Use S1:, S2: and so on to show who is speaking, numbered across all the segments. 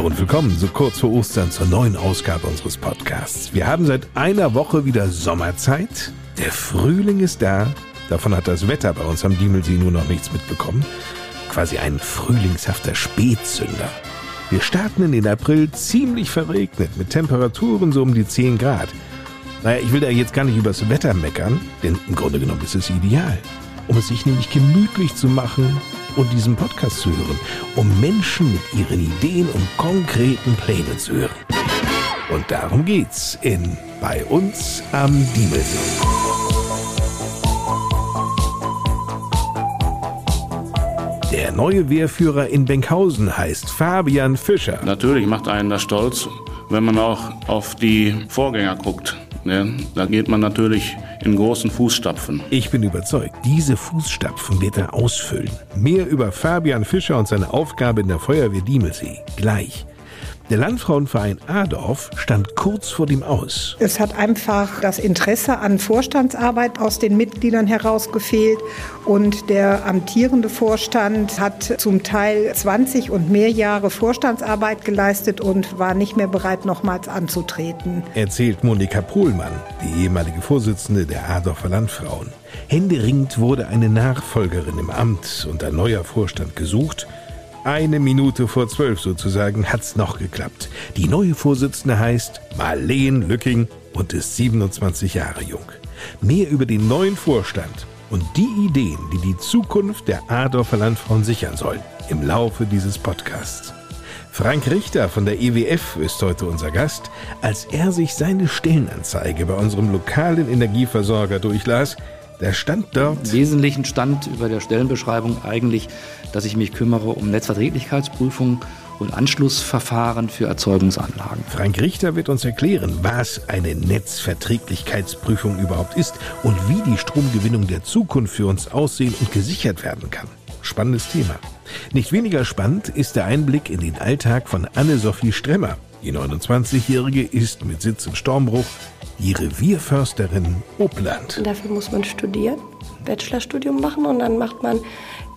S1: Hallo und willkommen so kurz vor Ostern zur neuen Ausgabe unseres Podcasts. Wir haben seit einer Woche wieder Sommerzeit. Der Frühling ist da. Davon hat das Wetter bei uns am Diemelsee nur noch nichts mitbekommen. Quasi ein frühlingshafter Spätzünder. Wir starten in den April ziemlich verregnet mit Temperaturen so um die 10 Grad. Naja, ich will da jetzt gar nicht übers Wetter meckern, denn im Grunde genommen ist es ideal. Um es sich nämlich gemütlich zu machen, und diesen Podcast zu hören, um Menschen mit ihren Ideen und konkreten Plänen zu hören. Und darum geht's in Bei uns am Diemelsee. Der neue Wehrführer in Benkhausen heißt Fabian Fischer.
S2: Natürlich macht einen das stolz, wenn man auch auf die Vorgänger guckt. Ne? Da geht man natürlich in großen Fußstapfen.
S1: Ich bin überzeugt, diese Fußstapfen wird er ausfüllen. Mehr über Fabian Fischer und seine Aufgabe in der Feuerwehr Diemelsee gleich. Der Landfrauenverein Adorf stand kurz vor dem Aus.
S3: Es hat einfach das Interesse an Vorstandsarbeit aus den Mitgliedern heraus gefehlt und der amtierende Vorstand hat zum Teil 20 und mehr Jahre Vorstandsarbeit geleistet und war nicht mehr bereit, nochmals anzutreten.
S1: Erzählt Monika Pohlmann, die ehemalige Vorsitzende der Adorfer Landfrauen. Händeringend wurde eine Nachfolgerin im Amt und ein neuer Vorstand gesucht – eine Minute vor zwölf sozusagen hat's noch geklappt. Die neue Vorsitzende heißt Marleen Lücking und ist 27 Jahre jung. Mehr über den neuen Vorstand und die Ideen, die die Zukunft der Adorfer Landfrauen sichern sollen, im Laufe dieses Podcasts. Frank Richter von der EWF ist heute unser Gast. Als er sich seine Stellenanzeige bei unserem lokalen Energieversorger durchlas, der stand dort.
S4: Im Wesentlichen stand über der Stellenbeschreibung eigentlich, dass ich mich kümmere um Netzverträglichkeitsprüfung und Anschlussverfahren für Erzeugungsanlagen.
S1: Frank Richter wird uns erklären, was eine Netzverträglichkeitsprüfung überhaupt ist und wie die Stromgewinnung der Zukunft für uns aussehen und gesichert werden kann. Spannendes Thema. Nicht weniger spannend ist der Einblick in den Alltag von Anne-Sophie Stremmer. Die 29-Jährige ist mit Sitz im Stormbruch die Revierförsterin Uppland.
S5: Dafür muss man studieren, Bachelorstudium machen und dann macht man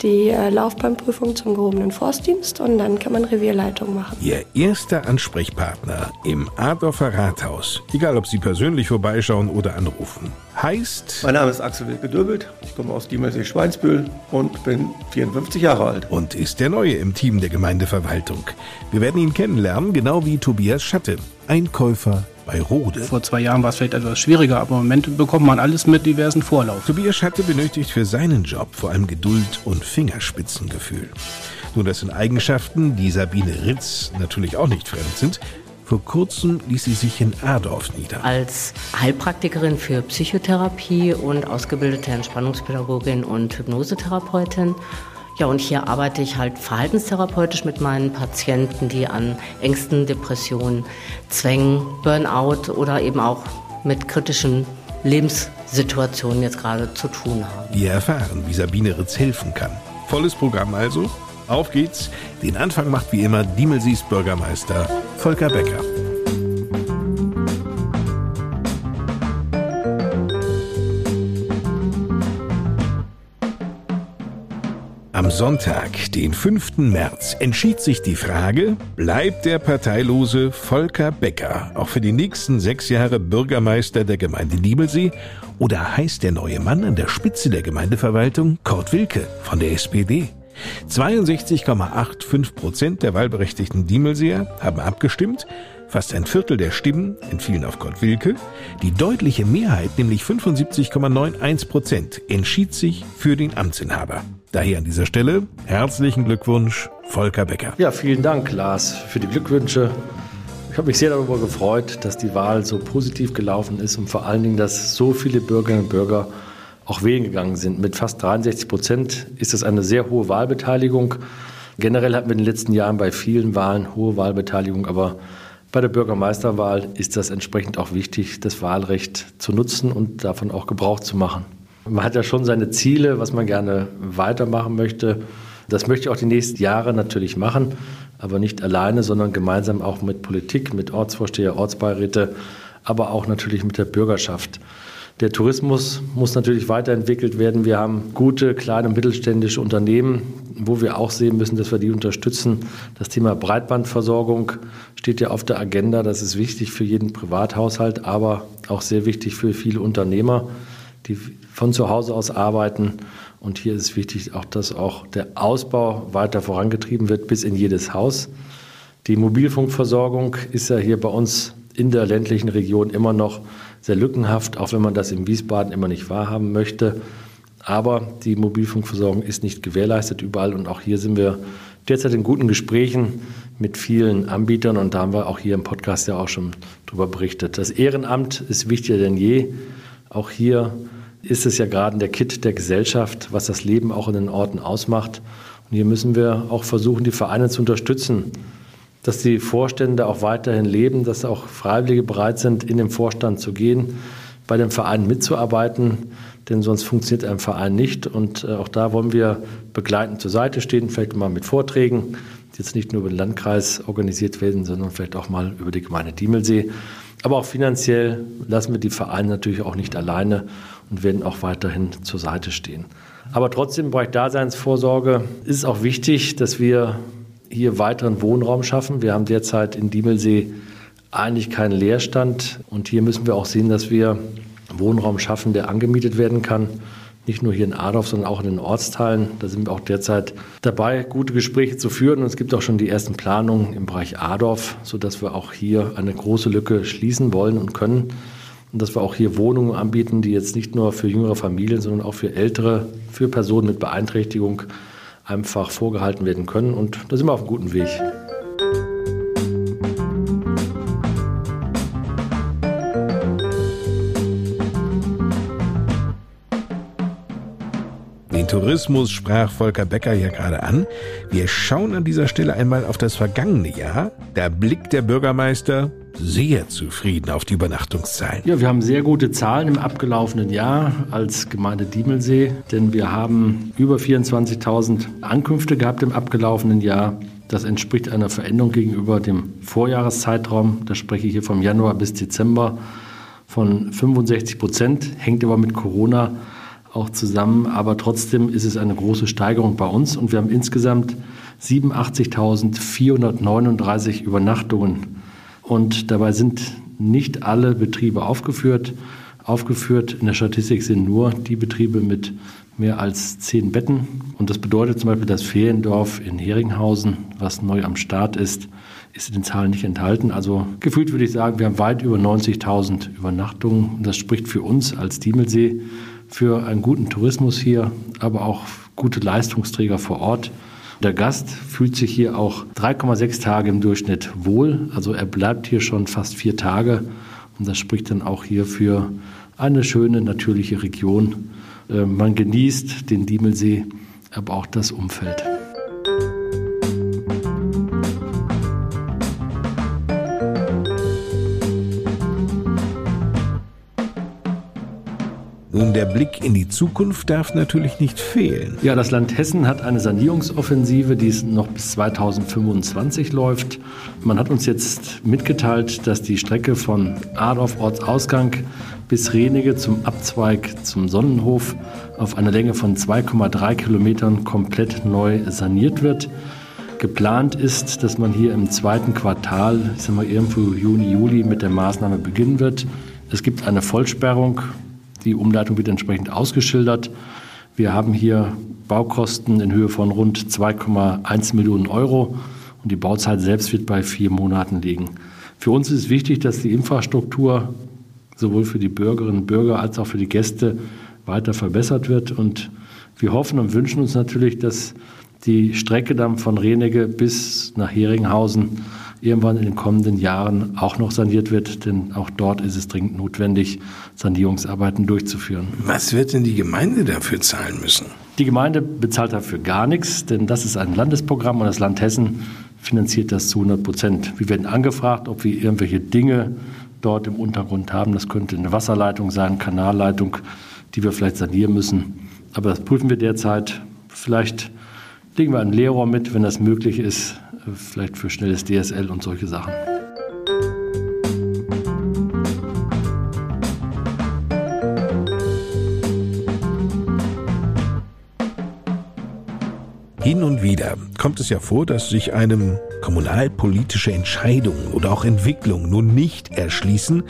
S5: die äh, Laufbahnprüfung zum gehobenen Forstdienst und dann kann man Revierleitung machen.
S1: Ihr erster Ansprechpartner im Adorfer Rathaus, egal ob Sie persönlich vorbeischauen oder anrufen, heißt...
S6: Mein Name ist Axel Wilke-Döbelt, ich komme aus Diemelsee-Schweinsbühl und bin 54 Jahre alt.
S1: Und ist der Neue im Team der Gemeindeverwaltung. Wir werden ihn kennenlernen, genau wie Tobias Schatte, Einkäufer bei Rode.
S7: Vor zwei Jahren war es vielleicht etwas schwieriger, aber im Moment bekommt man alles mit diversen Vorlauf.
S1: Tobias Schatte benötigt für seinen Job vor allem Geduld und Fingerspitzengefühl. Nur das sind Eigenschaften, die Sabine Ritz natürlich auch nicht fremd sind. Vor kurzem ließ sie sich in Adorf nieder.
S8: Als Heilpraktikerin für Psychotherapie und ausgebildete Entspannungspädagogin und Hypnosetherapeutin ja, und hier arbeite ich halt verhaltenstherapeutisch mit meinen Patienten, die an Ängsten, Depressionen, Zwängen, Burnout oder eben auch mit kritischen Lebenssituationen jetzt gerade zu tun haben.
S1: Wir erfahren, wie Sabine Ritz helfen kann. Volles Programm also. Auf geht's. Den Anfang macht wie immer Diemelsies Bürgermeister Volker Becker. Am Sonntag, den 5. März, entschied sich die Frage, bleibt der parteilose Volker Becker auch für die nächsten sechs Jahre Bürgermeister der Gemeinde Diebelsee oder heißt der neue Mann an der Spitze der Gemeindeverwaltung Kurt Wilke von der SPD? 62,85 Prozent der wahlberechtigten Diemelseer haben abgestimmt. Fast ein Viertel der Stimmen entfielen auf Kurt Wilke. Die deutliche Mehrheit, nämlich 75,91 Prozent, entschied sich für den Amtsinhaber. Daher an dieser Stelle herzlichen Glückwunsch, Volker Becker.
S9: Ja, vielen Dank, Lars, für die Glückwünsche. Ich habe mich sehr darüber gefreut, dass die Wahl so positiv gelaufen ist und vor allen Dingen, dass so viele Bürgerinnen und Bürger auch wählen gegangen sind. Mit fast 63 Prozent ist das eine sehr hohe Wahlbeteiligung. Generell hatten wir in den letzten Jahren bei vielen Wahlen hohe Wahlbeteiligung, aber bei der Bürgermeisterwahl ist das entsprechend auch wichtig, das Wahlrecht zu nutzen und davon auch Gebrauch zu machen. Man hat ja schon seine Ziele, was man gerne weitermachen möchte. Das möchte ich auch die nächsten Jahre natürlich machen, aber nicht alleine, sondern gemeinsam auch mit Politik, mit Ortsvorsteher, Ortsbeiräte, aber auch natürlich mit der Bürgerschaft. Der Tourismus muss natürlich weiterentwickelt werden. Wir haben gute, kleine und mittelständische Unternehmen, wo wir auch sehen müssen, dass wir die unterstützen. Das Thema Breitbandversorgung steht ja auf der Agenda. Das ist wichtig für jeden Privathaushalt, aber auch sehr wichtig für viele Unternehmer, die von zu Hause aus arbeiten. Und hier ist wichtig, auch, dass auch der Ausbau weiter vorangetrieben wird bis in jedes Haus. Die Mobilfunkversorgung ist ja hier bei uns in der ländlichen Region immer noch sehr lückenhaft, auch wenn man das in Wiesbaden immer nicht wahrhaben möchte. Aber die Mobilfunkversorgung ist nicht gewährleistet überall und auch hier sind wir derzeit in guten Gesprächen mit vielen Anbietern und da haben wir auch hier im Podcast ja auch schon darüber berichtet. Das Ehrenamt ist wichtiger denn je. Auch hier ist es ja gerade der Kit der Gesellschaft, was das Leben auch in den Orten ausmacht. Und hier müssen wir auch versuchen, die Vereine zu unterstützen, dass die Vorstände auch weiterhin leben, dass auch Freiwillige bereit sind, in den Vorstand zu gehen, bei dem Verein mitzuarbeiten, denn sonst funktioniert ein Verein nicht. Und äh, auch da wollen wir begleitend zur Seite stehen, vielleicht mal mit Vorträgen, die jetzt nicht nur über den Landkreis organisiert werden, sondern vielleicht auch mal über die Gemeinde Diemelsee. Aber auch finanziell lassen wir die Vereine natürlich auch nicht alleine und werden auch weiterhin zur Seite stehen. Aber trotzdem im Bereich Daseinsvorsorge ist es auch wichtig, dass wir hier weiteren Wohnraum schaffen. Wir haben derzeit in Diemelsee eigentlich keinen Leerstand und hier müssen wir auch sehen, dass wir Wohnraum schaffen, der angemietet werden kann. Nicht nur hier in Adorf, sondern auch in den Ortsteilen. Da sind wir auch derzeit dabei, gute Gespräche zu führen. Und es gibt auch schon die ersten Planungen im Bereich Adorf, sodass wir auch hier eine große Lücke schließen wollen und können. Und dass wir auch hier Wohnungen anbieten, die jetzt nicht nur für jüngere Familien, sondern auch für ältere, für Personen mit Beeinträchtigung einfach vorgehalten werden können. Und da sind wir auf einem guten Weg.
S1: Tourismus sprach Volker Becker ja gerade an. Wir schauen an dieser Stelle einmal auf das vergangene Jahr. Da blickt der Bürgermeister sehr zufrieden auf die Übernachtungszahlen.
S9: Ja, wir haben sehr gute Zahlen im abgelaufenen Jahr als Gemeinde Diemelsee, denn wir haben über 24.000 Ankünfte gehabt im abgelaufenen Jahr. Das entspricht einer Veränderung gegenüber dem Vorjahreszeitraum. Da spreche ich hier vom Januar bis Dezember von 65 Prozent, hängt aber mit Corona auch zusammen. Aber trotzdem ist es eine große Steigerung bei uns und wir haben insgesamt 87.439 Übernachtungen und dabei sind nicht alle Betriebe aufgeführt. Aufgeführt in der Statistik sind nur die Betriebe mit mehr als zehn Betten. Und das bedeutet zum Beispiel das Feriendorf in Heringhausen, was neu am Start ist, ist in den Zahlen nicht enthalten. Also gefühlt würde ich sagen, wir haben weit über 90.000 Übernachtungen. Und das spricht für uns als Diemelsee für einen guten Tourismus hier, aber auch gute Leistungsträger vor Ort. Der Gast fühlt sich hier auch 3,6 Tage im Durchschnitt wohl. Also er bleibt hier schon fast vier Tage. Und das spricht dann auch hier für eine schöne, natürliche Region. Äh, man genießt den Diemelsee, aber auch das Umfeld.
S1: Blick in die Zukunft darf natürlich nicht fehlen.
S9: Ja, das Land Hessen hat eine Sanierungsoffensive, die noch bis 2025 läuft. Man hat uns jetzt mitgeteilt, dass die Strecke von Adorf Ortsausgang bis Renige zum Abzweig zum Sonnenhof auf einer Länge von 2,3 Kilometern komplett neu saniert wird. Geplant ist, dass man hier im zweiten Quartal, ich sag mal irgendwo Juni, Juli mit der Maßnahme beginnen wird. Es gibt eine Vollsperrung die Umleitung wird entsprechend ausgeschildert. Wir haben hier Baukosten in Höhe von rund 2,1 Millionen Euro und die Bauzeit selbst wird bei vier Monaten liegen. Für uns ist wichtig, dass die Infrastruktur sowohl für die Bürgerinnen und Bürger als auch für die Gäste weiter verbessert wird. Und wir hoffen und wünschen uns natürlich, dass die Strecke dann von Renege bis nach Heringhausen irgendwann in den kommenden Jahren auch noch saniert wird, denn auch dort ist es dringend notwendig, Sanierungsarbeiten durchzuführen.
S1: Was wird denn die Gemeinde dafür zahlen müssen?
S9: Die Gemeinde bezahlt dafür gar nichts, denn das ist ein Landesprogramm und das Land Hessen finanziert das zu 100 Prozent. Wir werden angefragt, ob wir irgendwelche Dinge dort im Untergrund haben. Das könnte eine Wasserleitung sein, Kanalleitung, die wir vielleicht sanieren müssen. Aber das prüfen wir derzeit. Vielleicht legen wir einen Leerrohr mit, wenn das möglich ist, vielleicht für schnelles DSL und solche Sachen.
S1: Hin und wieder kommt es ja vor, dass sich einem kommunalpolitische Entscheidungen oder auch Entwicklungen nun nicht erschließen,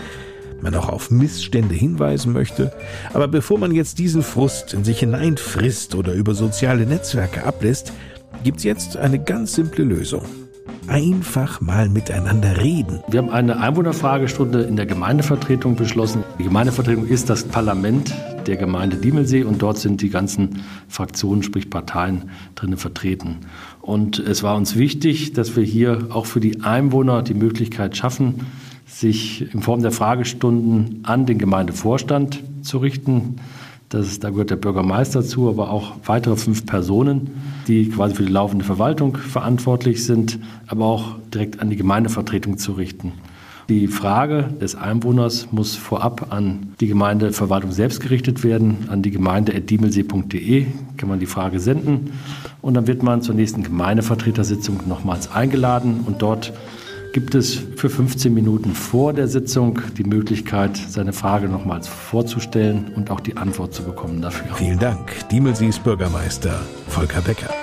S1: man auch auf Missstände hinweisen möchte. Aber bevor man jetzt diesen Frust in sich hineinfrisst oder über soziale Netzwerke ablässt, gibt's jetzt eine ganz simple Lösung. Einfach mal miteinander reden.
S9: Wir haben eine Einwohnerfragestunde in der Gemeindevertretung beschlossen. Die Gemeindevertretung ist das Parlament der Gemeinde Diemelsee und dort sind die ganzen Fraktionen, sprich Parteien, drinnen vertreten. Und es war uns wichtig, dass wir hier auch für die Einwohner die Möglichkeit schaffen, sich in Form der Fragestunden an den Gemeindevorstand zu richten. Das da gehört der Bürgermeister zu, aber auch weitere fünf Personen, die quasi für die laufende Verwaltung verantwortlich sind, aber auch direkt an die Gemeindevertretung zu richten. Die Frage des Einwohners muss vorab an die Gemeindeverwaltung selbst gerichtet werden, an die gemeinde.diemelsee.de kann man die Frage senden und dann wird man zur nächsten Gemeindevertretersitzung nochmals eingeladen und dort gibt es für 15 Minuten vor der Sitzung die Möglichkeit, seine Frage nochmals vorzustellen und auch die Antwort zu bekommen dafür.
S1: Vielen Dank, Diemelsees Bürgermeister Volker Becker.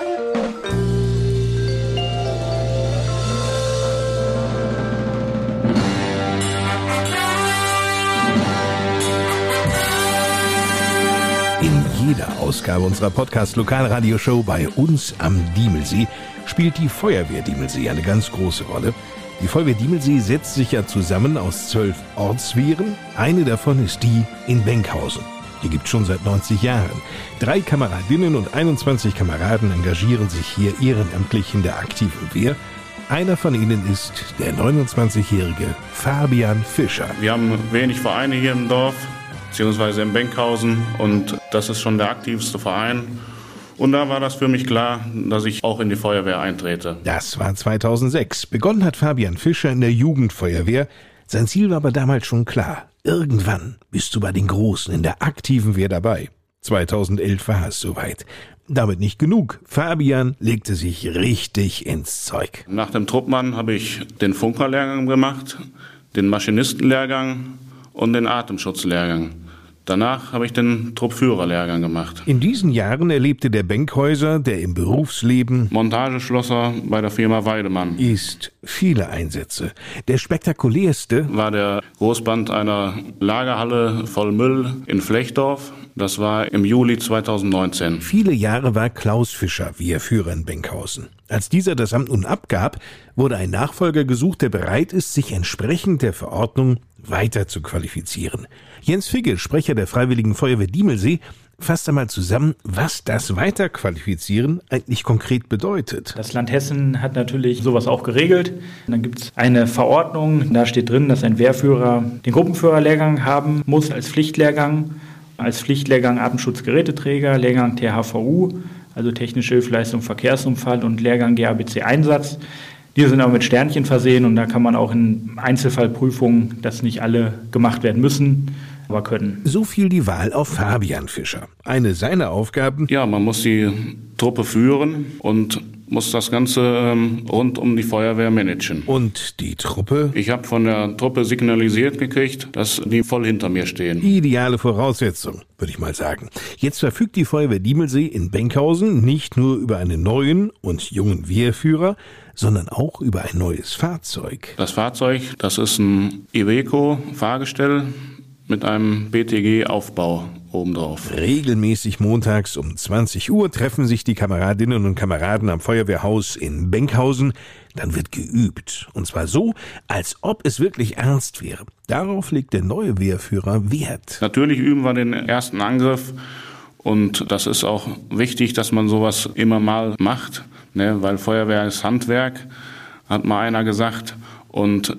S1: In jeder Ausgabe unserer Podcast-Lokalradioshow bei uns am Diemelsee spielt die Feuerwehr Diemelsee eine ganz große Rolle. Die Feuerwehr Diemelsee setzt sich ja zusammen aus zwölf Ortswehren. Eine davon ist die in Benkhausen. Die gibt schon seit 90 Jahren. Drei Kameradinnen und 21 Kameraden engagieren sich hier ehrenamtlich in der aktiven Wehr. Einer von ihnen ist der 29-jährige Fabian Fischer.
S2: Wir haben wenig Vereine hier im Dorf, beziehungsweise in Benkhausen und das ist schon der aktivste Verein. Und da war das für mich klar, dass ich auch in die Feuerwehr eintrete.
S1: Das war 2006. Begonnen hat Fabian Fischer in der Jugendfeuerwehr. Sein Ziel war aber damals schon klar. Irgendwann bist du bei den Großen in der aktiven Wehr dabei. 2011 war es soweit. Damit nicht genug. Fabian legte sich richtig ins Zeug.
S2: Nach dem Truppmann habe ich den Funkerlehrgang gemacht, den Maschinistenlehrgang und den Atemschutzlehrgang. Danach habe ich den Truppführerlehrgang gemacht.
S1: In diesen Jahren erlebte der Benkhäuser, der im Berufsleben
S2: Montageschlosser bei der Firma Weidemann
S1: ist, viele Einsätze. Der spektakulärste
S2: war der Großband einer Lagerhalle voll Müll in Flechdorf. Das war im Juli 2019.
S1: Viele Jahre war Klaus Fischer Wehrführer in Benkhausen. Als dieser das Amt nun abgab, wurde ein Nachfolger gesucht, der bereit ist, sich entsprechend der Verordnung weiter zu qualifizieren. Jens Figge, Sprecher der Freiwilligen Feuerwehr Diemelsee, fasst einmal zusammen, was das Weiterqualifizieren eigentlich konkret bedeutet.
S10: Das Land Hessen hat natürlich sowas auch geregelt. Dann gibt es eine Verordnung, da steht drin, dass ein Wehrführer den Gruppenführerlehrgang haben muss als Pflichtlehrgang. Als Pflichtlehrgang Atemschutzgeräteträger, Lehrgang THVU, also technische Hilfeleistung Verkehrsunfall und Lehrgang GABC Einsatz. Die sind aber mit Sternchen versehen und da kann man auch in Einzelfallprüfungen, dass nicht alle gemacht werden müssen, aber können.
S1: So fiel die Wahl auf Fabian Fischer. Eine seiner Aufgaben?
S2: Ja, man muss die Truppe führen und muss das Ganze ähm, rund um die Feuerwehr managen.
S1: Und die Truppe?
S2: Ich habe von der Truppe signalisiert gekriegt, dass die voll hinter mir stehen.
S1: Ideale Voraussetzung, würde ich mal sagen. Jetzt verfügt die Feuerwehr Diemelsee in Benkhausen nicht nur über einen neuen und jungen Wehrführer, sondern auch über ein neues Fahrzeug.
S2: Das Fahrzeug, das ist ein Iveco-Fahrgestell mit einem BTG-Aufbau obendrauf.
S1: Regelmäßig montags um 20 Uhr treffen sich die Kameradinnen und Kameraden am Feuerwehrhaus in Benkhausen. Dann wird geübt. Und zwar so, als ob es wirklich ernst wäre. Darauf legt der neue Wehrführer Wert.
S2: Natürlich üben wir den ersten Angriff. Und das ist auch wichtig, dass man sowas immer mal macht, ne? weil Feuerwehr ist Handwerk, hat mal einer gesagt. Und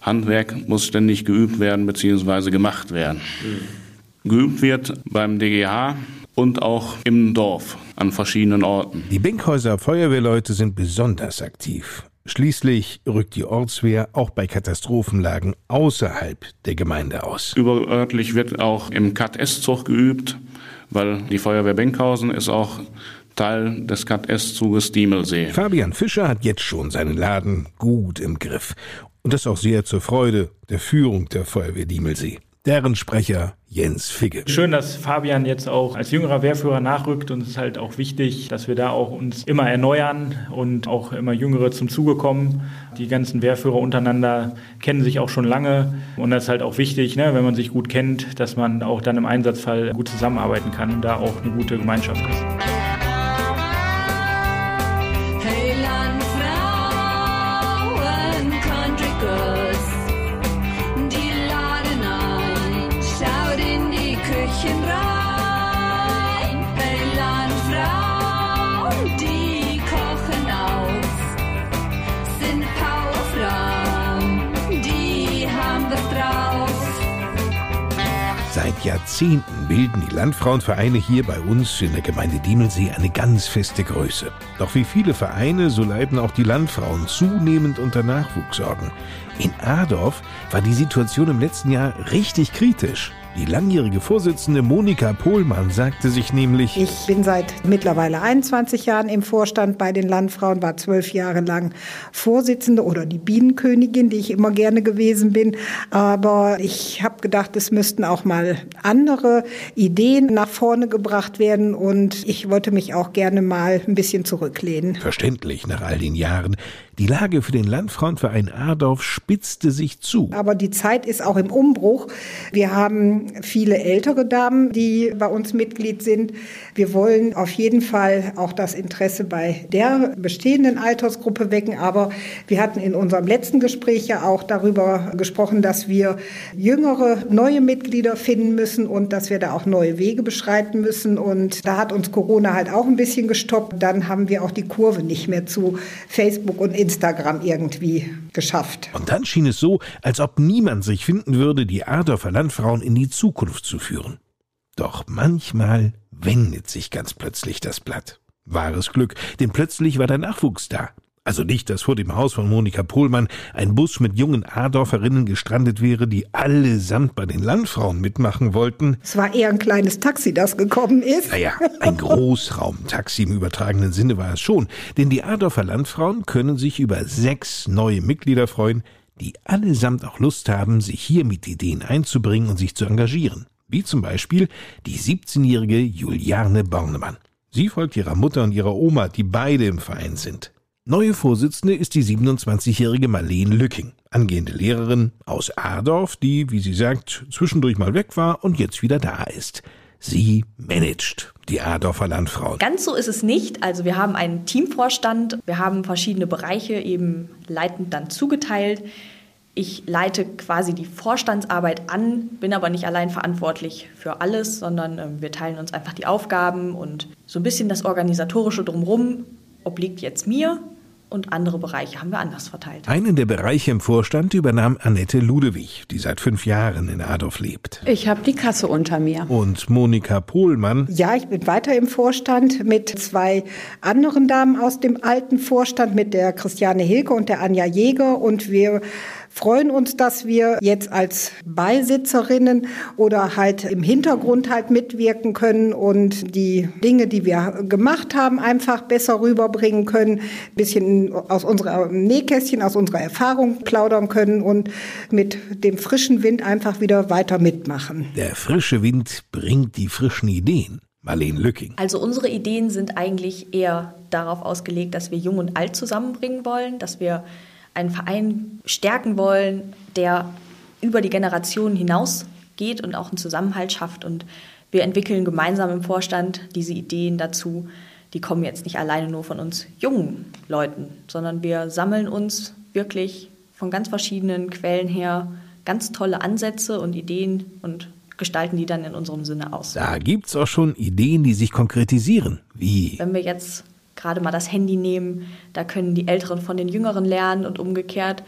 S2: Handwerk muss ständig geübt werden bzw. gemacht werden. Mhm. Geübt wird beim DGH und auch im Dorf an verschiedenen Orten.
S1: Die Benkhäuser Feuerwehrleute sind besonders aktiv. Schließlich rückt die Ortswehr auch bei Katastrophenlagen außerhalb der Gemeinde aus.
S2: Überörtlich wird auch im Kat-S-Zug geübt, weil die Feuerwehr Benkhausen ist auch Teil des Kat-S-Zuges Diemelsee.
S1: Fabian Fischer hat jetzt schon seinen Laden gut im Griff. Und das auch sehr zur Freude der Führung der Feuerwehr Diemelsee. Deren Sprecher Jens Figge.
S10: Schön, dass Fabian jetzt auch als jüngerer Wehrführer nachrückt und es ist halt auch wichtig, dass wir da auch uns immer erneuern und auch immer Jüngere zum Zuge kommen. Die ganzen Wehrführer untereinander kennen sich auch schon lange und das ist halt auch wichtig, ne, wenn man sich gut kennt, dass man auch dann im Einsatzfall gut zusammenarbeiten kann und da auch eine gute Gemeinschaft ist.
S1: Jahrzehnten bilden die Landfrauenvereine hier bei uns in der Gemeinde Diemelsee eine ganz feste Größe. Doch wie viele Vereine, so leiden auch die Landfrauen zunehmend unter Nachwuchssorgen. In Adorf war die Situation im letzten Jahr richtig kritisch. Die langjährige Vorsitzende Monika Pohlmann sagte sich nämlich,
S3: ich bin seit mittlerweile 21 Jahren im Vorstand bei den Landfrauen, war zwölf Jahre lang Vorsitzende oder die Bienenkönigin, die ich immer gerne gewesen bin. Aber ich habe gedacht, es müssten auch mal andere Ideen nach vorne gebracht werden und ich wollte mich auch gerne mal ein bisschen zurücklehnen.
S1: Verständlich nach all den Jahren. Die Lage für den Landfrauenverein Adorf spitzte sich zu.
S3: Aber die Zeit ist auch im Umbruch. Wir haben viele ältere Damen, die bei uns Mitglied sind. Wir wollen auf jeden Fall auch das Interesse bei der bestehenden Altersgruppe wecken. Aber wir hatten in unserem letzten Gespräch ja auch darüber gesprochen, dass wir jüngere, neue Mitglieder finden müssen und dass wir da auch neue Wege beschreiten müssen. Und da hat uns Corona halt auch ein bisschen gestoppt. Dann haben wir auch die Kurve nicht mehr zu Facebook und Instagram irgendwie geschafft.
S1: Und dann schien es so, als ob niemand sich finden würde, die Adorfer Landfrauen in die Zukunft zu führen. Doch manchmal wendet sich ganz plötzlich das Blatt. Wahres Glück, denn plötzlich war der Nachwuchs da. Also nicht, dass vor dem Haus von Monika Pohlmann ein Bus mit jungen Adorferinnen gestrandet wäre, die allesamt bei den Landfrauen mitmachen wollten.
S3: Es war eher ein kleines Taxi, das gekommen ist.
S1: Naja, ein Großraumtaxi im übertragenen Sinne war es schon. Denn die Adorfer Landfrauen können sich über sechs neue Mitglieder freuen, die allesamt auch Lust haben, sich hier mit Ideen einzubringen und sich zu engagieren. Wie zum Beispiel die 17-jährige Juliane Bornemann. Sie folgt ihrer Mutter und ihrer Oma, die beide im Verein sind. Neue Vorsitzende ist die 27-jährige Marlene Lücking, angehende Lehrerin aus Adorf, die, wie sie sagt, zwischendurch mal weg war und jetzt wieder da ist. Sie managt die Adorfer Landfrauen.
S11: Ganz so ist es nicht. Also wir haben einen Teamvorstand, wir haben verschiedene Bereiche eben leitend dann zugeteilt. Ich leite quasi die Vorstandsarbeit an, bin aber nicht allein verantwortlich für alles, sondern äh, wir teilen uns einfach die Aufgaben und so ein bisschen das Organisatorische drumherum obliegt jetzt mir und andere Bereiche haben wir anders verteilt.
S1: Einen der Bereiche im Vorstand übernahm Annette Ludewig, die seit fünf Jahren in Adorf lebt.
S12: Ich habe die Kasse unter mir.
S1: Und Monika Pohlmann.
S3: Ja, ich bin weiter im Vorstand mit zwei anderen Damen aus dem alten Vorstand, mit der Christiane Hilke und der Anja Jäger. Und wir freuen uns, dass wir jetzt als Beisitzerinnen oder halt im Hintergrund halt mitwirken können und die Dinge, die wir gemacht haben, einfach besser rüberbringen können, ein bisschen aus unserer Nähkästchen, aus unserer Erfahrung plaudern können und mit dem frischen Wind einfach wieder weiter mitmachen.
S1: Der frische Wind bringt die frischen Ideen. Marlene Lücking.
S11: Also unsere Ideen sind eigentlich eher darauf ausgelegt, dass wir Jung und Alt zusammenbringen wollen, dass wir einen Verein stärken wollen, der über die Generationen hinaus geht und auch einen Zusammenhalt schafft. Und wir entwickeln gemeinsam im Vorstand diese Ideen dazu. Die kommen jetzt nicht alleine nur von uns jungen Leuten, sondern wir sammeln uns wirklich von ganz verschiedenen Quellen her ganz tolle Ansätze und Ideen und gestalten die dann in unserem Sinne aus.
S1: Da gibt es auch schon Ideen, die sich konkretisieren. Wie?
S11: Wenn wir jetzt gerade mal das Handy nehmen, da können die Älteren von den Jüngeren lernen und umgekehrt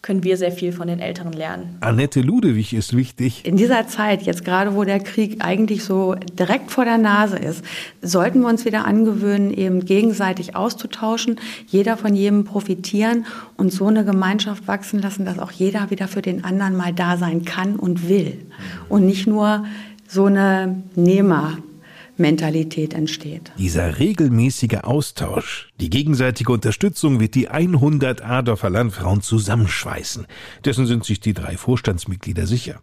S11: können wir sehr viel von den Älteren lernen.
S1: Annette Ludewig ist wichtig.
S12: In dieser Zeit, jetzt gerade wo der Krieg eigentlich so direkt vor der Nase ist, sollten wir uns wieder angewöhnen, eben gegenseitig auszutauschen, jeder von jedem profitieren und so eine Gemeinschaft wachsen lassen, dass auch jeder wieder für den anderen mal da sein kann und will. Und nicht nur so eine Nehmer. Mentalität entsteht.
S1: Dieser regelmäßige Austausch, die gegenseitige Unterstützung wird die 100 Adorfer Landfrauen zusammenschweißen. Dessen sind sich die drei Vorstandsmitglieder sicher.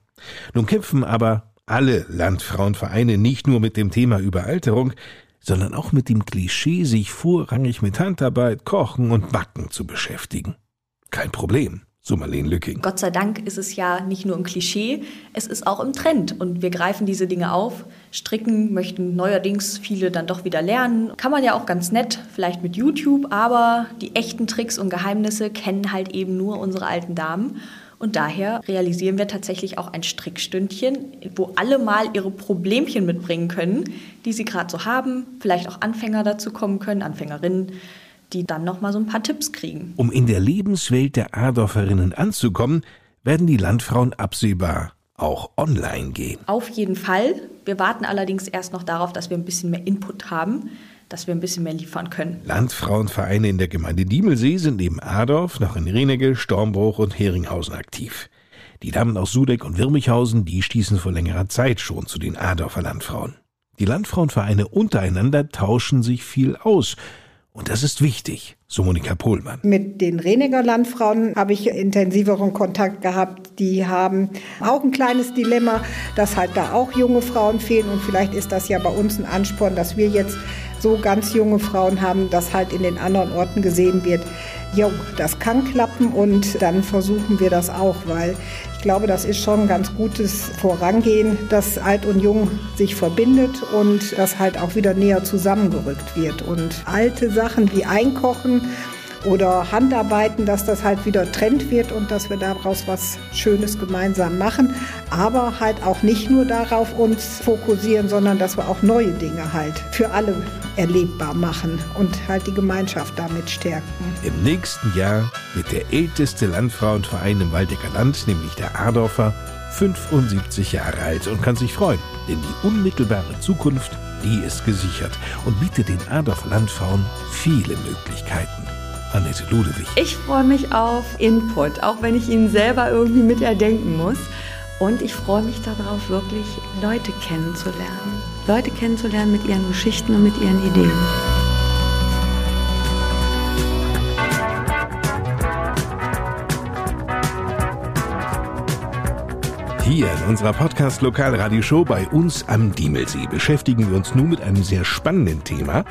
S1: Nun kämpfen aber alle Landfrauenvereine nicht nur mit dem Thema Überalterung, sondern auch mit dem Klischee, sich vorrangig mit Handarbeit, Kochen und Backen zu beschäftigen. Kein Problem so Marlene Lücking.
S11: Gott sei Dank ist es ja nicht nur ein Klischee, es ist auch im Trend und wir greifen diese Dinge auf. Stricken möchten neuerdings viele dann doch wieder lernen. Kann man ja auch ganz nett, vielleicht mit YouTube, aber die echten Tricks und Geheimnisse kennen halt eben nur unsere alten Damen. Und daher realisieren wir tatsächlich auch ein Strickstündchen, wo alle mal ihre Problemchen mitbringen können, die sie gerade so haben. Vielleicht auch Anfänger dazu kommen können, Anfängerinnen die dann noch mal so ein paar Tipps kriegen.
S1: Um in der Lebenswelt der Adorferinnen anzukommen, werden die Landfrauen absehbar auch online gehen.
S11: Auf jeden Fall. Wir warten allerdings erst noch darauf, dass wir ein bisschen mehr Input haben, dass wir ein bisschen mehr liefern können.
S1: Landfrauenvereine in der Gemeinde Diemelsee sind neben Adorf noch in Renegel, Stormbruch und Heringhausen aktiv. Die Damen aus Sudeck und Wirmichhausen, die stießen vor längerer Zeit schon zu den Adorfer Landfrauen. Die Landfrauenvereine untereinander tauschen sich viel aus und das ist wichtig, so Monika Pohlmann.
S3: Mit den Reninger Landfrauen habe ich intensiveren Kontakt gehabt. Die haben auch ein kleines Dilemma, dass halt da auch junge Frauen fehlen. Und vielleicht ist das ja bei uns ein Ansporn, dass wir jetzt so ganz junge Frauen haben, dass halt in den anderen Orten gesehen wird, jo, das kann klappen und dann versuchen wir das auch, weil glaube, das ist schon ein ganz gutes Vorangehen, dass Alt und Jung sich verbindet und das halt auch wieder näher zusammengerückt wird. Und alte Sachen wie Einkochen oder Handarbeiten, dass das halt wieder Trend wird und dass wir daraus was Schönes gemeinsam machen. Aber halt auch nicht nur darauf uns fokussieren, sondern dass wir auch neue Dinge halt für alle erlebbar machen und halt die Gemeinschaft damit stärken.
S1: Im nächsten Jahr wird der älteste Landfrauenverein im Waldecker Land, nämlich der Adorfer, 75 Jahre alt und kann sich freuen, denn die unmittelbare Zukunft, die ist gesichert und bietet den Adorfer Landfrauen viele Möglichkeiten. Annette Ludewig.
S12: Ich freue mich auf Input, auch wenn ich ihn selber irgendwie mit erdenken muss. Und ich freue mich darauf, wirklich Leute kennenzulernen. Leute kennenzulernen mit ihren Geschichten und mit ihren Ideen.
S1: Hier in unserer Podcast Lokalradioshow bei uns am Diemelsee beschäftigen wir uns nun mit einem sehr spannenden Thema.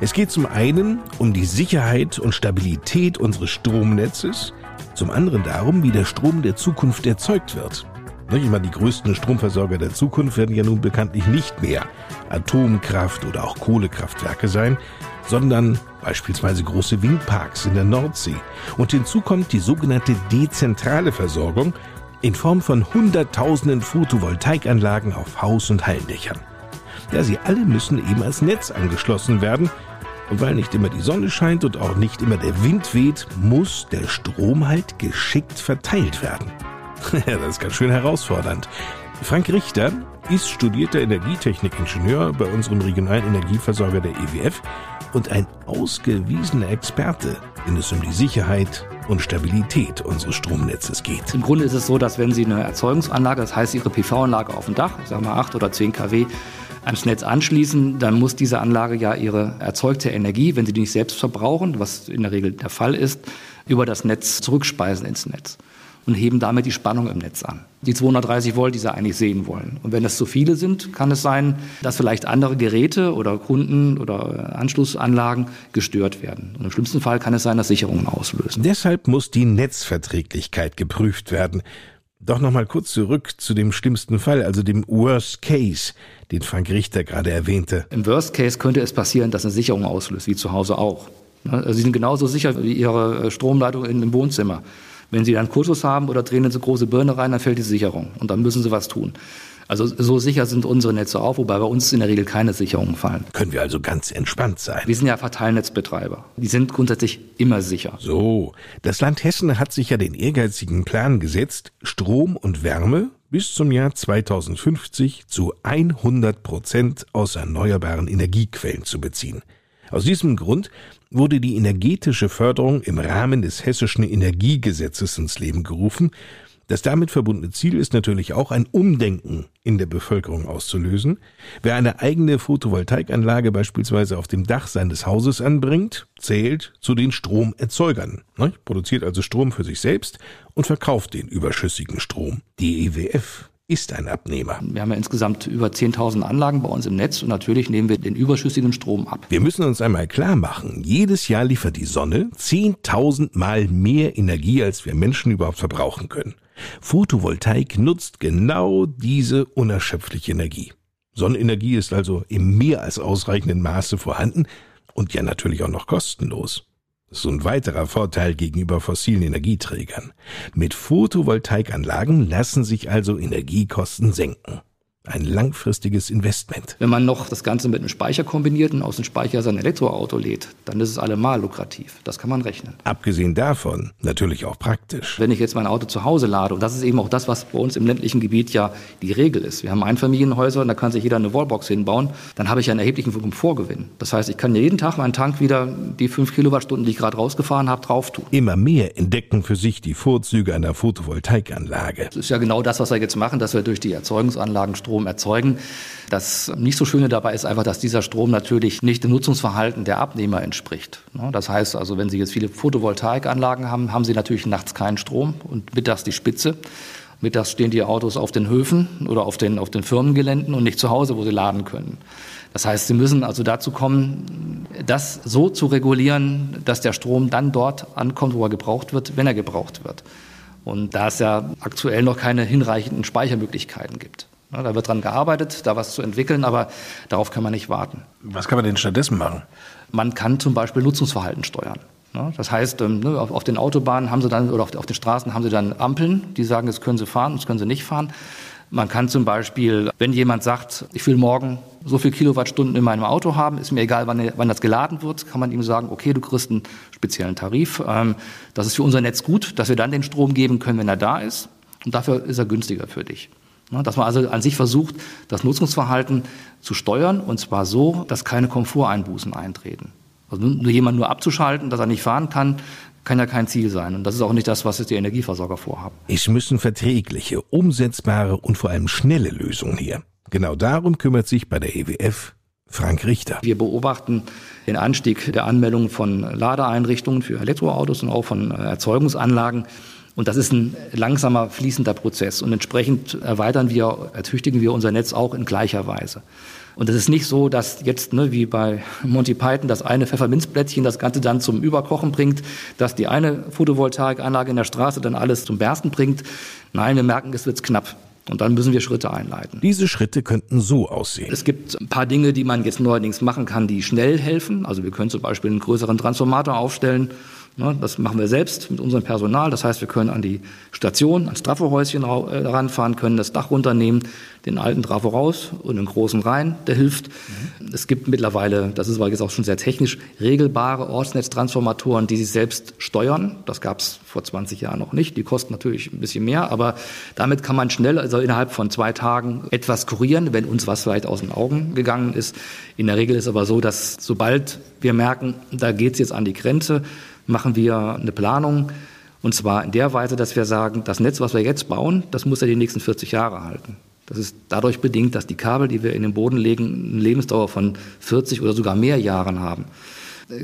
S1: Es geht zum einen um die Sicherheit und Stabilität unseres Stromnetzes, zum anderen darum, wie der Strom der Zukunft erzeugt wird. Ich meine, die größten Stromversorger der Zukunft werden ja nun bekanntlich nicht mehr Atomkraft oder auch Kohlekraftwerke sein, sondern beispielsweise große Windparks in der Nordsee. Und hinzu kommt die sogenannte dezentrale Versorgung in Form von Hunderttausenden Photovoltaikanlagen auf Haus- und Hallendächern. Ja, sie alle müssen eben als Netz angeschlossen werden, und weil nicht immer die Sonne scheint und auch nicht immer der Wind weht, muss der Strom halt geschickt verteilt werden. das ist ganz schön herausfordernd. Frank Richter ist studierter Energietechnikingenieur bei unserem regionalen Energieversorger der EWF und ein ausgewiesener Experte, wenn es um die Sicherheit und Stabilität unseres Stromnetzes geht.
S4: Im Grunde ist es so, dass wenn Sie eine Erzeugungsanlage, das heißt Ihre PV-Anlage auf dem Dach, sagen wir 8 oder 10 kW, ans Netz anschließen, dann muss diese Anlage ja ihre erzeugte Energie, wenn sie die nicht selbst verbrauchen, was in der Regel der Fall ist, über das Netz zurückspeisen ins Netz und heben damit die Spannung im Netz an. Die 230 Volt, die sie eigentlich sehen wollen. Und wenn das zu viele sind, kann es sein, dass vielleicht andere Geräte oder Kunden oder Anschlussanlagen gestört werden. Und im schlimmsten Fall kann es sein, dass Sicherungen auslösen.
S1: Deshalb muss die Netzverträglichkeit geprüft werden. Doch noch mal kurz zurück zu dem schlimmsten Fall, also dem Worst Case, den Frank Richter gerade erwähnte.
S4: Im Worst Case könnte es passieren, dass eine Sicherung auslöst, wie zu Hause auch. Also Sie sind genauso sicher wie Ihre Stromleitung in dem Wohnzimmer. Wenn Sie dann Kurzschluss haben oder drehen in so große Birne rein, dann fällt die Sicherung und dann müssen Sie was tun. Also so sicher sind unsere Netze auch, wobei bei uns in der Regel keine Sicherungen fallen.
S1: Können wir also ganz entspannt sein.
S4: Wir sind ja Verteilnetzbetreiber. Die sind grundsätzlich immer sicher.
S1: So, das Land Hessen hat sich ja den ehrgeizigen Plan gesetzt, Strom und Wärme bis zum Jahr 2050 zu 100 Prozent aus erneuerbaren Energiequellen zu beziehen. Aus diesem Grund wurde die energetische Förderung im Rahmen des hessischen Energiegesetzes ins Leben gerufen, das damit verbundene Ziel ist natürlich auch ein Umdenken in der Bevölkerung auszulösen. Wer eine eigene Photovoltaikanlage beispielsweise auf dem Dach seines Hauses anbringt, zählt zu den Stromerzeugern, ne? produziert also Strom für sich selbst und verkauft den überschüssigen Strom. Die EWF ist ein Abnehmer.
S4: Wir haben ja insgesamt über 10.000 Anlagen bei uns im Netz und natürlich nehmen wir den überschüssigen Strom ab.
S1: Wir müssen uns einmal klar machen, jedes Jahr liefert die Sonne 10.000 Mal mehr Energie, als wir Menschen überhaupt verbrauchen können. Photovoltaik nutzt genau diese unerschöpfliche Energie. Sonnenenergie ist also im mehr als ausreichenden Maße vorhanden und ja natürlich auch noch kostenlos. So ein weiterer Vorteil gegenüber fossilen Energieträgern. Mit Photovoltaikanlagen lassen sich also Energiekosten senken. Ein langfristiges Investment.
S4: Wenn man noch das Ganze mit einem Speicher kombiniert und aus dem Speicher sein Elektroauto lädt, dann ist es allemal lukrativ. Das kann man rechnen.
S1: Abgesehen davon natürlich auch praktisch.
S4: Wenn ich jetzt mein Auto zu Hause lade, und das ist eben auch das, was bei uns im ländlichen Gebiet ja die Regel ist. Wir haben Einfamilienhäuser und da kann sich jeder eine Wallbox hinbauen. Dann habe ich einen erheblichen Komfortgewinn. Das heißt, ich kann jeden Tag meinen Tank wieder die fünf Kilowattstunden, die ich gerade rausgefahren habe, drauf tun.
S1: Immer mehr entdecken für sich die Vorzüge einer Photovoltaikanlage.
S4: Das ist ja genau das, was wir jetzt machen, dass wir durch die Erzeugungsanlagen Strom Strom erzeugen. Das nicht so Schöne dabei ist einfach, dass dieser Strom natürlich nicht dem Nutzungsverhalten der Abnehmer entspricht. Ne, das heißt also, wenn Sie jetzt viele Photovoltaikanlagen haben, haben Sie natürlich nachts keinen Strom und mittags die Spitze. Mittags stehen die Autos auf den Höfen oder auf den, auf den Firmengeländen und nicht zu Hause, wo sie laden können. Das heißt, Sie müssen also dazu kommen, das so zu regulieren, dass der Strom dann dort ankommt, wo er gebraucht wird, wenn er gebraucht wird. Und da es ja aktuell noch keine hinreichenden Speichermöglichkeiten gibt. Da wird dran gearbeitet, da was zu entwickeln, aber darauf kann man nicht warten.
S1: Was kann man denn stattdessen machen?
S4: Man kann zum Beispiel Nutzungsverhalten steuern. Das heißt, ähm, ne, auf den Autobahnen haben sie dann oder auf den Straßen haben sie dann Ampeln, die sagen, jetzt können sie fahren, jetzt können sie nicht fahren. Man kann zum Beispiel, wenn jemand sagt, ich will morgen so viel Kilowattstunden in meinem Auto haben, ist mir egal, wann, wann das geladen wird, kann man ihm sagen, okay, du kriegst einen speziellen Tarif. Ähm, das ist für unser Netz gut, dass wir dann den Strom geben können, wenn er da ist. Und dafür ist er günstiger für dich. Ne, dass man also an sich versucht, das Nutzungsverhalten zu steuern und zwar so, dass keine Komforteinbußen eintreten. Also nur jemand nur abzuschalten, dass er nicht fahren kann, kann ja kein Ziel sein. Und das ist auch nicht das, was jetzt die Energieversorger vorhaben.
S1: Es müssen verträgliche, umsetzbare und vor allem schnelle Lösungen her. Genau darum kümmert sich bei der EWF Frank Richter.
S4: Wir beobachten den Anstieg der Anmeldungen von Ladeeinrichtungen für Elektroautos und auch von Erzeugungsanlagen. Und das ist ein langsamer, fließender Prozess. Und entsprechend erweitern wir, ertüchtigen wir unser Netz auch in gleicher Weise. Und es ist nicht so, dass jetzt, ne, wie bei Monty Python, das eine Pfefferminzblättchen das Ganze dann zum Überkochen bringt, dass die eine Photovoltaikanlage in der Straße dann alles zum Bersten bringt. Nein, wir merken, es wird knapp. Und dann müssen wir Schritte einleiten.
S1: Diese Schritte könnten so aussehen.
S4: Es gibt ein paar Dinge, die man jetzt neuerdings machen kann, die schnell helfen. Also wir können zum Beispiel einen größeren Transformator aufstellen das machen wir selbst mit unserem Personal. Das heißt, wir können an die Station, ans Trafohäuschen äh, ranfahren, können das Dach runternehmen, den alten Trafo raus und einen großen rein, der hilft. Mhm. Es gibt mittlerweile, das ist aber jetzt auch schon sehr technisch, regelbare Ortsnetztransformatoren, die sich selbst steuern. Das gab es vor 20 Jahren noch nicht. Die kosten natürlich ein bisschen mehr, aber damit kann man schnell, also innerhalb von zwei Tagen, etwas kurieren, wenn uns was vielleicht aus den Augen gegangen ist. In der Regel ist aber so, dass sobald wir merken, da geht es jetzt an die Grenze, machen wir eine Planung. Und zwar in der Weise, dass wir sagen, das Netz, was wir jetzt bauen, das muss ja die nächsten 40 Jahre halten. Das ist dadurch bedingt, dass die Kabel, die wir in den Boden legen, eine Lebensdauer von 40 oder sogar mehr Jahren haben.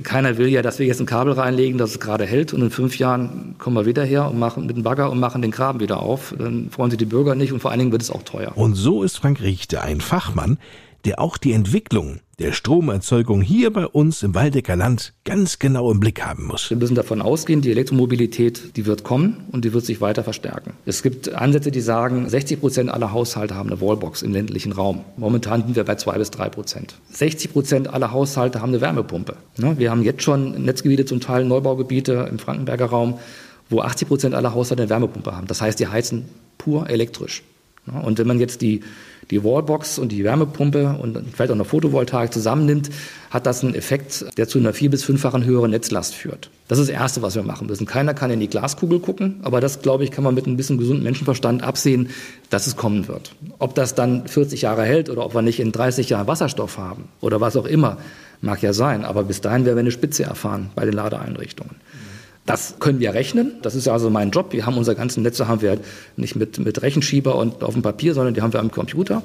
S4: Keiner will ja, dass wir jetzt ein Kabel reinlegen, das es gerade hält und in fünf Jahren kommen wir wieder her und machen mit dem Bagger und machen den Graben wieder auf. Dann freuen sich die Bürger nicht und vor allen Dingen wird es auch teuer.
S1: Und so ist Frank Richter ein Fachmann, der auch die Entwicklung der Stromerzeugung hier bei uns im Waldecker Land ganz genau im Blick haben muss.
S4: Wir müssen davon ausgehen, die Elektromobilität, die wird kommen und die wird sich weiter verstärken. Es gibt Ansätze, die sagen, 60 Prozent aller Haushalte haben eine Wallbox im ländlichen Raum. Momentan sind wir bei zwei bis drei Prozent. 60 Prozent aller Haushalte haben eine Wärmepumpe. Ne, wir haben jetzt schon Netzgebiete, zum Teil Neubaugebiete im Frankenberger Raum, wo 80 Prozent aller Haushalte eine Wärmepumpe haben. Das heißt, die heizen pur elektrisch. Und wenn man jetzt die, die Wallbox und die Wärmepumpe und vielleicht auch eine Photovoltaik zusammennimmt, hat das einen Effekt, der zu einer vier- bis fünffachen höheren Netzlast führt. Das ist das Erste, was wir machen müssen. Keiner kann in die Glaskugel gucken, aber das, glaube ich, kann man mit ein bisschen gesundem Menschenverstand absehen, dass es kommen wird. Ob das dann 40 Jahre hält oder ob wir nicht in 30 Jahren Wasserstoff haben oder was auch immer, mag ja sein. Aber bis dahin werden wir eine Spitze erfahren bei den Ladeeinrichtungen. Das können wir rechnen. Das ist also mein Job. Wir haben unsere ganzen Netze haben wir nicht mit, mit Rechenschieber und auf dem Papier, sondern die haben wir am Computer.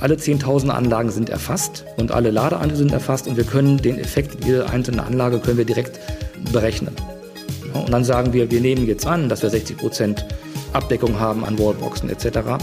S4: Alle 10.000 Anlagen sind erfasst und alle Ladeanlagen sind erfasst und wir können den Effekt jeder einzelnen Anlage können wir direkt berechnen. Und dann sagen wir, wir nehmen jetzt an, dass wir 60 Prozent Abdeckung haben an Wallboxen etc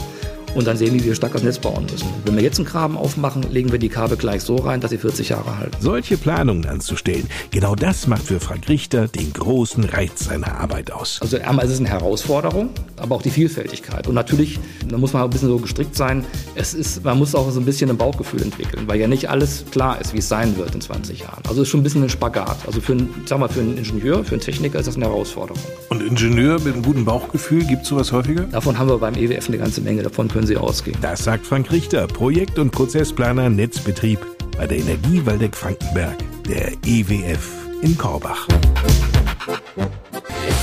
S4: und dann sehen wir, wie wir stark das Netz bauen müssen. Wenn wir jetzt einen Graben aufmachen, legen wir die Kabel gleich so rein, dass sie 40 Jahre halten.
S1: Solche Planungen anzustellen, genau das macht für Frank Richter den großen Reiz seiner Arbeit aus.
S4: Also einmal ist es eine Herausforderung, aber auch die Vielfältigkeit. Und natürlich, da muss man ein bisschen so gestrickt sein, es ist, man muss auch so ein bisschen ein Bauchgefühl entwickeln, weil ja nicht alles klar ist, wie es sein wird in 20 Jahren. Also es ist schon ein bisschen ein Spagat. Also für, einen, sag mal, für einen Ingenieur, für einen Techniker ist das eine Herausforderung.
S1: Und Ingenieur mit einem guten Bauchgefühl, gibt es sowas häufiger?
S4: Davon haben wir beim EWF eine ganze Menge. Davon können Sie ausgehen.
S1: Das sagt Frank Richter, Projekt- und Prozessplaner Netzbetrieb bei der Energie Waldeck Frankenberg, der EWF in Korbach. Ich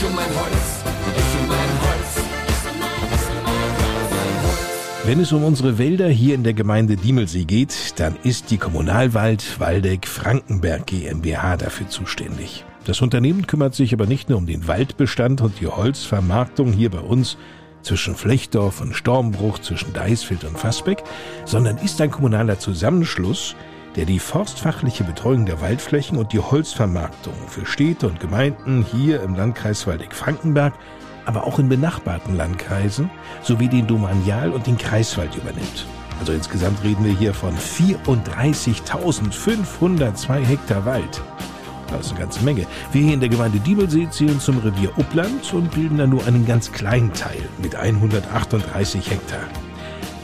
S1: um mein Holz, ich um mein Holz. Wenn es um unsere Wälder hier in der Gemeinde Diemelsee geht, dann ist die Kommunalwald Waldeck Frankenberg GmbH dafür zuständig. Das Unternehmen kümmert sich aber nicht nur um den Waldbestand und die Holzvermarktung hier bei uns, zwischen Flechtdorf und Stormbruch, zwischen Deisfeld und Fassbeck, sondern ist ein kommunaler Zusammenschluss, der die forstfachliche Betreuung der Waldflächen und die Holzvermarktung für Städte und Gemeinden hier im Landkreis Waldeck-Frankenberg, aber auch in benachbarten Landkreisen sowie den Domanial- und den Kreiswald übernimmt. Also insgesamt reden wir hier von 34.502 Hektar Wald. Das ist eine ganze Menge. Wir hier in der Gemeinde Diebelsee zählen zum Revier Uppland und bilden da nur einen ganz kleinen Teil mit 138 Hektar.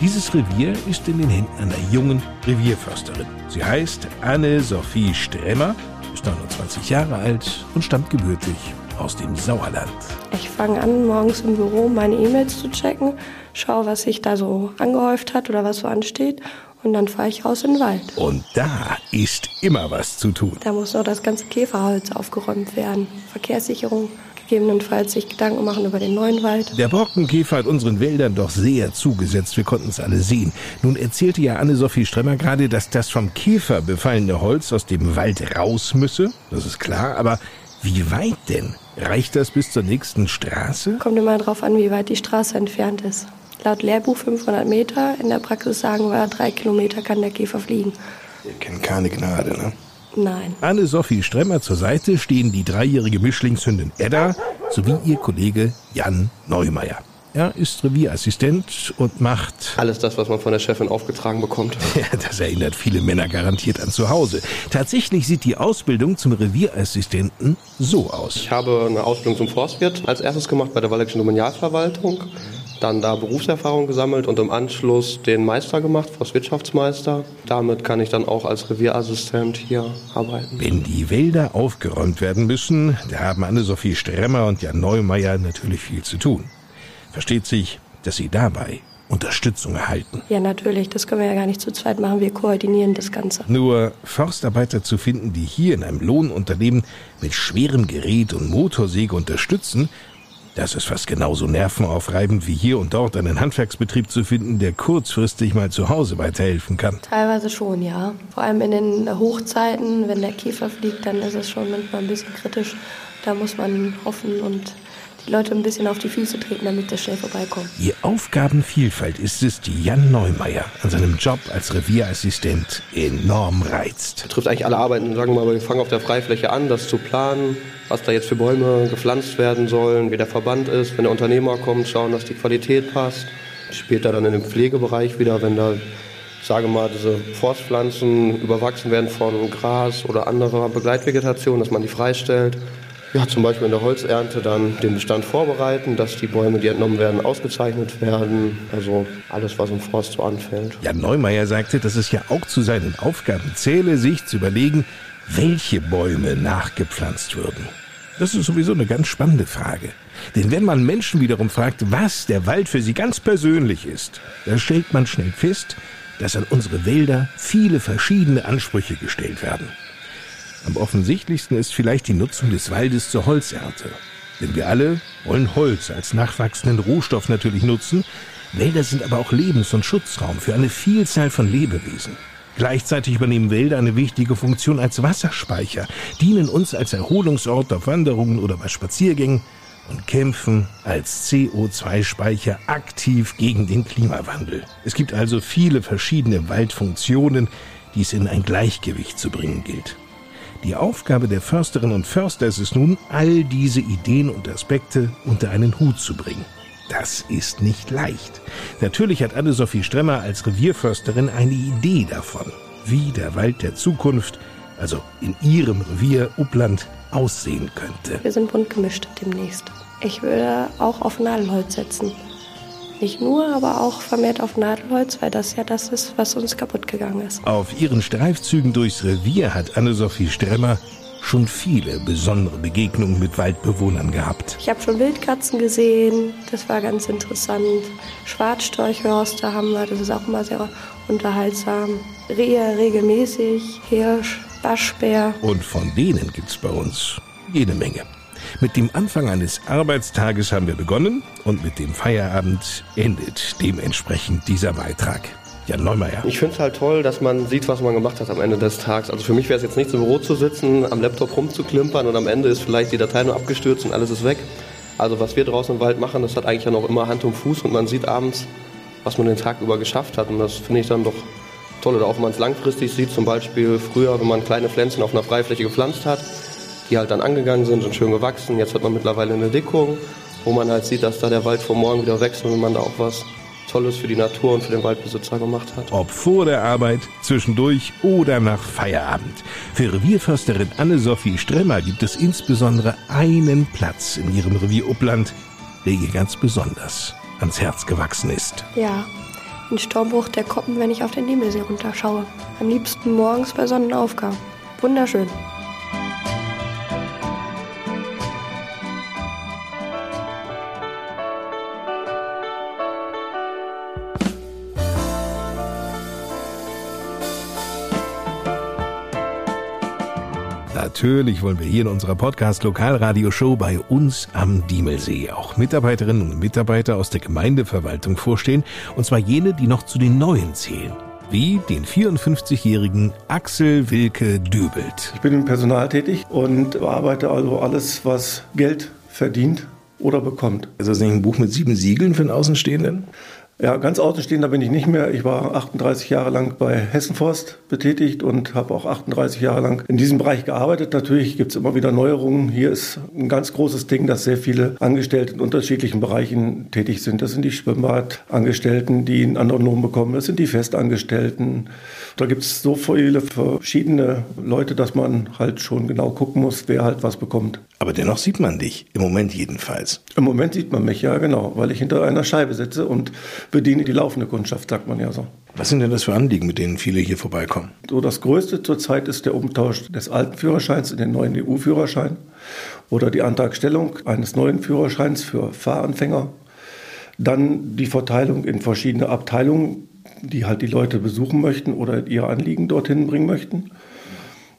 S1: Dieses Revier ist in den Händen einer jungen Revierförsterin. Sie heißt Anne-Sophie Strämer, ist 29 Jahre alt und stammt gebürtig aus dem Sauerland.
S5: Ich fange an, morgens im Büro meine E-Mails zu checken, schaue, was sich da so angehäuft hat oder was so ansteht und dann fahre ich raus in den Wald.
S1: Und da ist immer was zu tun.
S5: Da muss noch das ganze Käferholz aufgeräumt werden. Verkehrssicherung, gegebenenfalls sich Gedanken machen über den neuen Wald.
S1: Der Borkenkäfer hat unseren Wäldern doch sehr zugesetzt. Wir konnten es alle sehen. Nun erzählte ja Anne-Sophie Stremmer gerade, dass das vom Käfer befallene Holz aus dem Wald raus müsse. Das ist klar, aber wie weit denn? Reicht das bis zur nächsten Straße?
S5: Kommt immer darauf an, wie weit die Straße entfernt ist. Laut Lehrbuch 500 Meter, in der Praxis sagen wir, drei Kilometer kann der Käfer fliegen.
S1: Ihr kennt keine Gnade, ne?
S5: Nein.
S1: Anne-Sophie Stremmer zur Seite stehen die dreijährige Mischlingshündin Edda sowie ihr Kollege Jan Neumeier. Er ist Revierassistent und macht
S13: alles das, was man von der Chefin aufgetragen bekommt.
S1: Ja, das erinnert viele Männer garantiert an zu Hause. Tatsächlich sieht die Ausbildung zum Revierassistenten so aus.
S13: Ich habe eine Ausbildung zum Forstwirt als erstes gemacht bei der Waldeckischen Domanialverwaltung dann da Berufserfahrung gesammelt und im Anschluss den Meister gemacht, Forstwirtschaftsmeister. Damit kann ich dann auch als Revierassistent hier arbeiten.
S1: Wenn die Wälder aufgeräumt werden müssen, da haben Anne-Sophie Stremmer und Jan Neumeier natürlich viel zu tun. Versteht sich, dass sie dabei Unterstützung erhalten.
S5: Ja, natürlich. Das können wir ja gar nicht zu zweit machen. Wir koordinieren das Ganze.
S1: Nur Forstarbeiter zu finden, die hier in einem Lohnunternehmen mit schwerem Gerät und Motorsäge unterstützen, das ist fast genauso nervenaufreibend wie hier und dort einen Handwerksbetrieb zu finden, der kurzfristig mal zu Hause weiterhelfen kann.
S5: Teilweise schon, ja. Vor allem in den Hochzeiten, wenn der Käfer fliegt, dann ist es schon manchmal ein bisschen kritisch. Da muss man hoffen und die Leute ein bisschen auf die Füße treten, damit das schnell vorbeikommt.
S1: Die Aufgabenvielfalt ist es, die Jan Neumeier an seinem Job als Revierassistent enorm reizt.
S13: Betrifft eigentlich alle Arbeiten. Sagen wir mal, wir fangen auf der Freifläche an, das zu planen, was da jetzt für Bäume gepflanzt werden sollen, wie der Verband ist, wenn der Unternehmer kommt, schauen, dass die Qualität passt. Später dann in dem Pflegebereich wieder, wenn da sage mal, diese Forstpflanzen überwachsen werden von Gras oder anderer Begleitvegetation, dass man die freistellt. Ja, zum Beispiel in der Holzernte dann den Bestand vorbereiten, dass die Bäume, die entnommen werden, ausgezeichnet werden. Also alles, was im Forst so anfällt.
S1: Jan Neumeier sagte, dass es ja auch zu seinen Aufgaben zähle, sich zu überlegen, welche Bäume nachgepflanzt würden. Das ist sowieso eine ganz spannende Frage. Denn wenn man Menschen wiederum fragt, was der Wald für sie ganz persönlich ist, da stellt man schnell fest, dass an unsere Wälder viele verschiedene Ansprüche gestellt werden. Am offensichtlichsten ist vielleicht die Nutzung des Waldes zur Holzernte. Denn wir alle wollen Holz als nachwachsenden Rohstoff natürlich nutzen. Wälder sind aber auch Lebens- und Schutzraum für eine Vielzahl von Lebewesen. Gleichzeitig übernehmen Wälder eine wichtige Funktion als Wasserspeicher, dienen uns als Erholungsort auf Wanderungen oder bei Spaziergängen und kämpfen als CO2-Speicher aktiv gegen den Klimawandel. Es gibt also viele verschiedene Waldfunktionen, die es in ein Gleichgewicht zu bringen gilt. Die Aufgabe der Försterinnen und Förster ist es nun, all diese Ideen und Aspekte unter einen Hut zu bringen. Das ist nicht leicht. Natürlich hat Anne-Sophie Stremmer als Revierförsterin eine Idee davon, wie der Wald der Zukunft, also in ihrem Revier Uppland, aussehen könnte.
S5: Wir sind bunt gemischt demnächst. Ich würde auch auf Nadelholz setzen. Nicht nur, aber auch vermehrt auf Nadelholz, weil das ja das ist, was uns kaputt gegangen ist.
S1: Auf ihren Streifzügen durchs Revier hat Anne-Sophie Stremmer schon viele besondere Begegnungen mit Waldbewohnern gehabt.
S5: Ich habe schon Wildkatzen gesehen, das war ganz interessant. Schwarzstorchhörster haben wir, das ist auch immer sehr unterhaltsam. Rehe regelmäßig, Hirsch, Waschbär.
S1: Und von denen gibt's bei uns jede Menge. Mit dem Anfang eines Arbeitstages haben wir begonnen und mit dem Feierabend endet dementsprechend dieser Beitrag. Jan Neumeier.
S13: Ich finde es halt toll, dass man sieht, was man gemacht hat am Ende des Tages. Also für mich wäre es jetzt nicht im Büro zu sitzen, am Laptop rumzuklimpern und am Ende ist vielleicht die Datei nur abgestürzt und alles ist weg. Also was wir draußen im Wald machen, das hat eigentlich ja noch immer Hand und Fuß und man sieht abends, was man den Tag über geschafft hat und das finde ich dann doch toll. Oder auch wenn man es langfristig sieht, zum Beispiel früher, wenn man kleine Pflänzchen auf einer Freifläche gepflanzt hat, die halt dann angegangen sind und schön gewachsen. Jetzt hat man mittlerweile eine Dickung, wo man halt sieht, dass da der Wald vom Morgen wieder wächst und wenn man da auch was Tolles für die Natur und für den Waldbesitzer gemacht hat.
S1: Ob vor der Arbeit, zwischendurch oder nach Feierabend. Für Revierförsterin Anne-Sophie Stremmer gibt es insbesondere einen Platz in ihrem Revier Uppland, der ihr ganz besonders ans Herz gewachsen ist.
S5: Ja, ein Sturmbruch der Koppen, wenn ich auf den Diemelsee runterschaue. Am liebsten morgens bei Sonnenaufgang. Wunderschön.
S1: Natürlich wollen wir hier in unserer Podcast-Lokalradioshow bei uns am Diemelsee auch Mitarbeiterinnen und Mitarbeiter aus der Gemeindeverwaltung vorstehen, und zwar jene, die noch zu den Neuen zählen. Wie den 54-jährigen Axel Wilke Dübelt.
S6: Ich bin im Personal tätig und bearbeite also alles, was Geld verdient oder bekommt.
S1: Ist das nicht ein Buch mit sieben Siegeln für einen Außenstehenden?
S6: Ja, ganz außenstehender bin ich nicht mehr. Ich war 38 Jahre lang bei Hessenforst betätigt und habe auch 38 Jahre lang in diesem Bereich gearbeitet. Natürlich gibt es immer wieder Neuerungen. Hier ist ein ganz großes Ding, dass sehr viele Angestellte in unterschiedlichen Bereichen tätig sind. Das sind die Schwimmbadangestellten, die einen anderen Lohn bekommen. Das sind die Festangestellten. Da gibt es so viele verschiedene Leute, dass man halt schon genau gucken muss, wer halt was bekommt.
S1: Aber dennoch sieht man dich, im Moment jedenfalls.
S6: Im Moment sieht man mich, ja genau, weil ich hinter einer Scheibe sitze und bediene die laufende Kundschaft, sagt man ja so.
S1: Was sind denn das für Anliegen, mit denen viele hier vorbeikommen?
S6: So das Größte zurzeit ist der Umtausch des alten Führerscheins in den neuen EU-Führerschein oder die Antragstellung eines neuen Führerscheins für Fahranfänger. Dann die Verteilung in verschiedene Abteilungen, die halt die Leute besuchen möchten oder ihre Anliegen dorthin bringen möchten.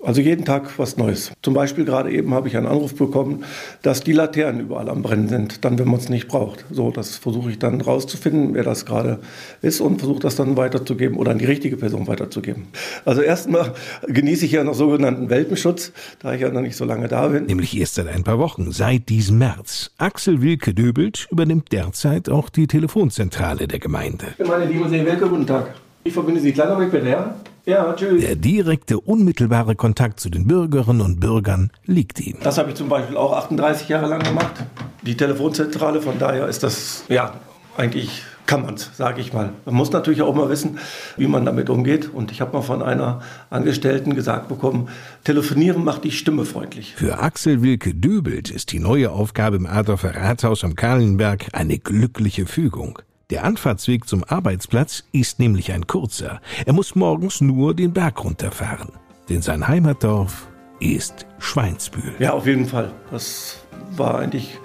S6: Also jeden Tag was Neues. Zum Beispiel gerade eben habe ich einen Anruf bekommen, dass die Laternen überall am Brennen sind, dann wenn man es nicht braucht. So, das versuche ich dann rauszufinden, wer das gerade ist und versuche das dann weiterzugeben oder an die richtige Person weiterzugeben. Also erstmal genieße ich ja noch sogenannten Welpenschutz, da ich ja noch nicht so lange da bin.
S1: Nämlich erst seit ein paar Wochen, seit diesem März. Axel Wilke Döbelt übernimmt derzeit auch die Telefonzentrale der Gemeinde.
S6: Meine lieben See Wilke, guten Tag. Ich verbinde Sie kleiner mit bitte, ja? Tschüss.
S1: Der direkte, unmittelbare Kontakt zu den Bürgerinnen und Bürgern liegt ihm.
S6: Das habe ich zum Beispiel auch 38 Jahre lang gemacht. Die Telefonzentrale, von daher ist das, ja, eigentlich kann man es, sage ich mal. Man muss natürlich auch mal wissen, wie man damit umgeht. Und ich habe mal von einer Angestellten gesagt bekommen, telefonieren macht die Stimme freundlich.
S1: Für Axel Wilke Dübelt ist die neue Aufgabe im Adorfer Rathaus am Kahlenberg eine glückliche Fügung. Der Anfahrtsweg zum Arbeitsplatz ist nämlich ein kurzer. Er muss morgens nur den Berg runterfahren. Denn sein Heimatdorf ist Schweinsbühl.
S6: Ja, auf jeden Fall. Das war eigentlich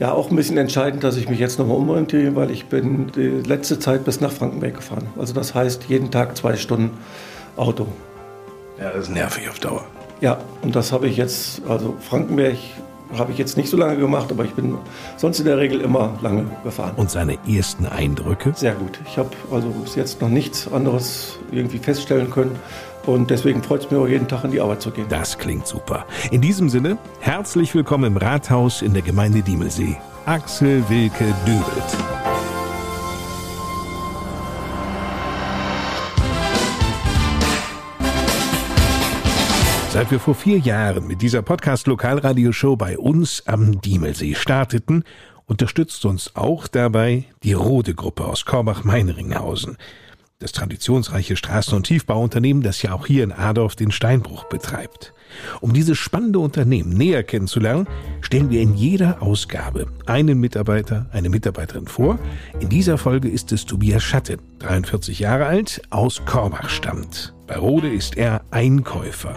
S6: ja auch ein bisschen entscheidend, dass ich mich jetzt nochmal umorientiere, weil ich bin die letzte Zeit bis nach Frankenberg gefahren. Also das heißt jeden Tag zwei Stunden Auto.
S1: Ja, das ist nervig auf Dauer.
S6: Ja, und das habe ich jetzt, also Frankenberg habe ich jetzt nicht so lange gemacht, aber ich bin sonst in der Regel immer lange gefahren.
S1: Und seine ersten Eindrücke?
S6: Sehr gut. Ich habe also bis jetzt noch nichts anderes irgendwie feststellen können. Und deswegen freut es mich auch jeden Tag in die Arbeit zu gehen.
S1: Das klingt super. In diesem Sinne, herzlich willkommen im Rathaus in der Gemeinde Diemelsee. Axel Wilke Dübelt. Seit wir vor vier Jahren mit dieser Podcast-Lokalradioshow bei uns am Diemelsee starteten, unterstützt uns auch dabei die Rode Gruppe aus Korbach-Meinringhausen das traditionsreiche Straßen- und Tiefbauunternehmen, das ja auch hier in Adorf den Steinbruch betreibt. Um dieses spannende Unternehmen näher kennenzulernen, stellen wir in jeder Ausgabe einen Mitarbeiter, eine Mitarbeiterin vor. In dieser Folge ist es Tobias Schatte, 43 Jahre alt, aus Korbach stammt. Bei Rode ist er Einkäufer.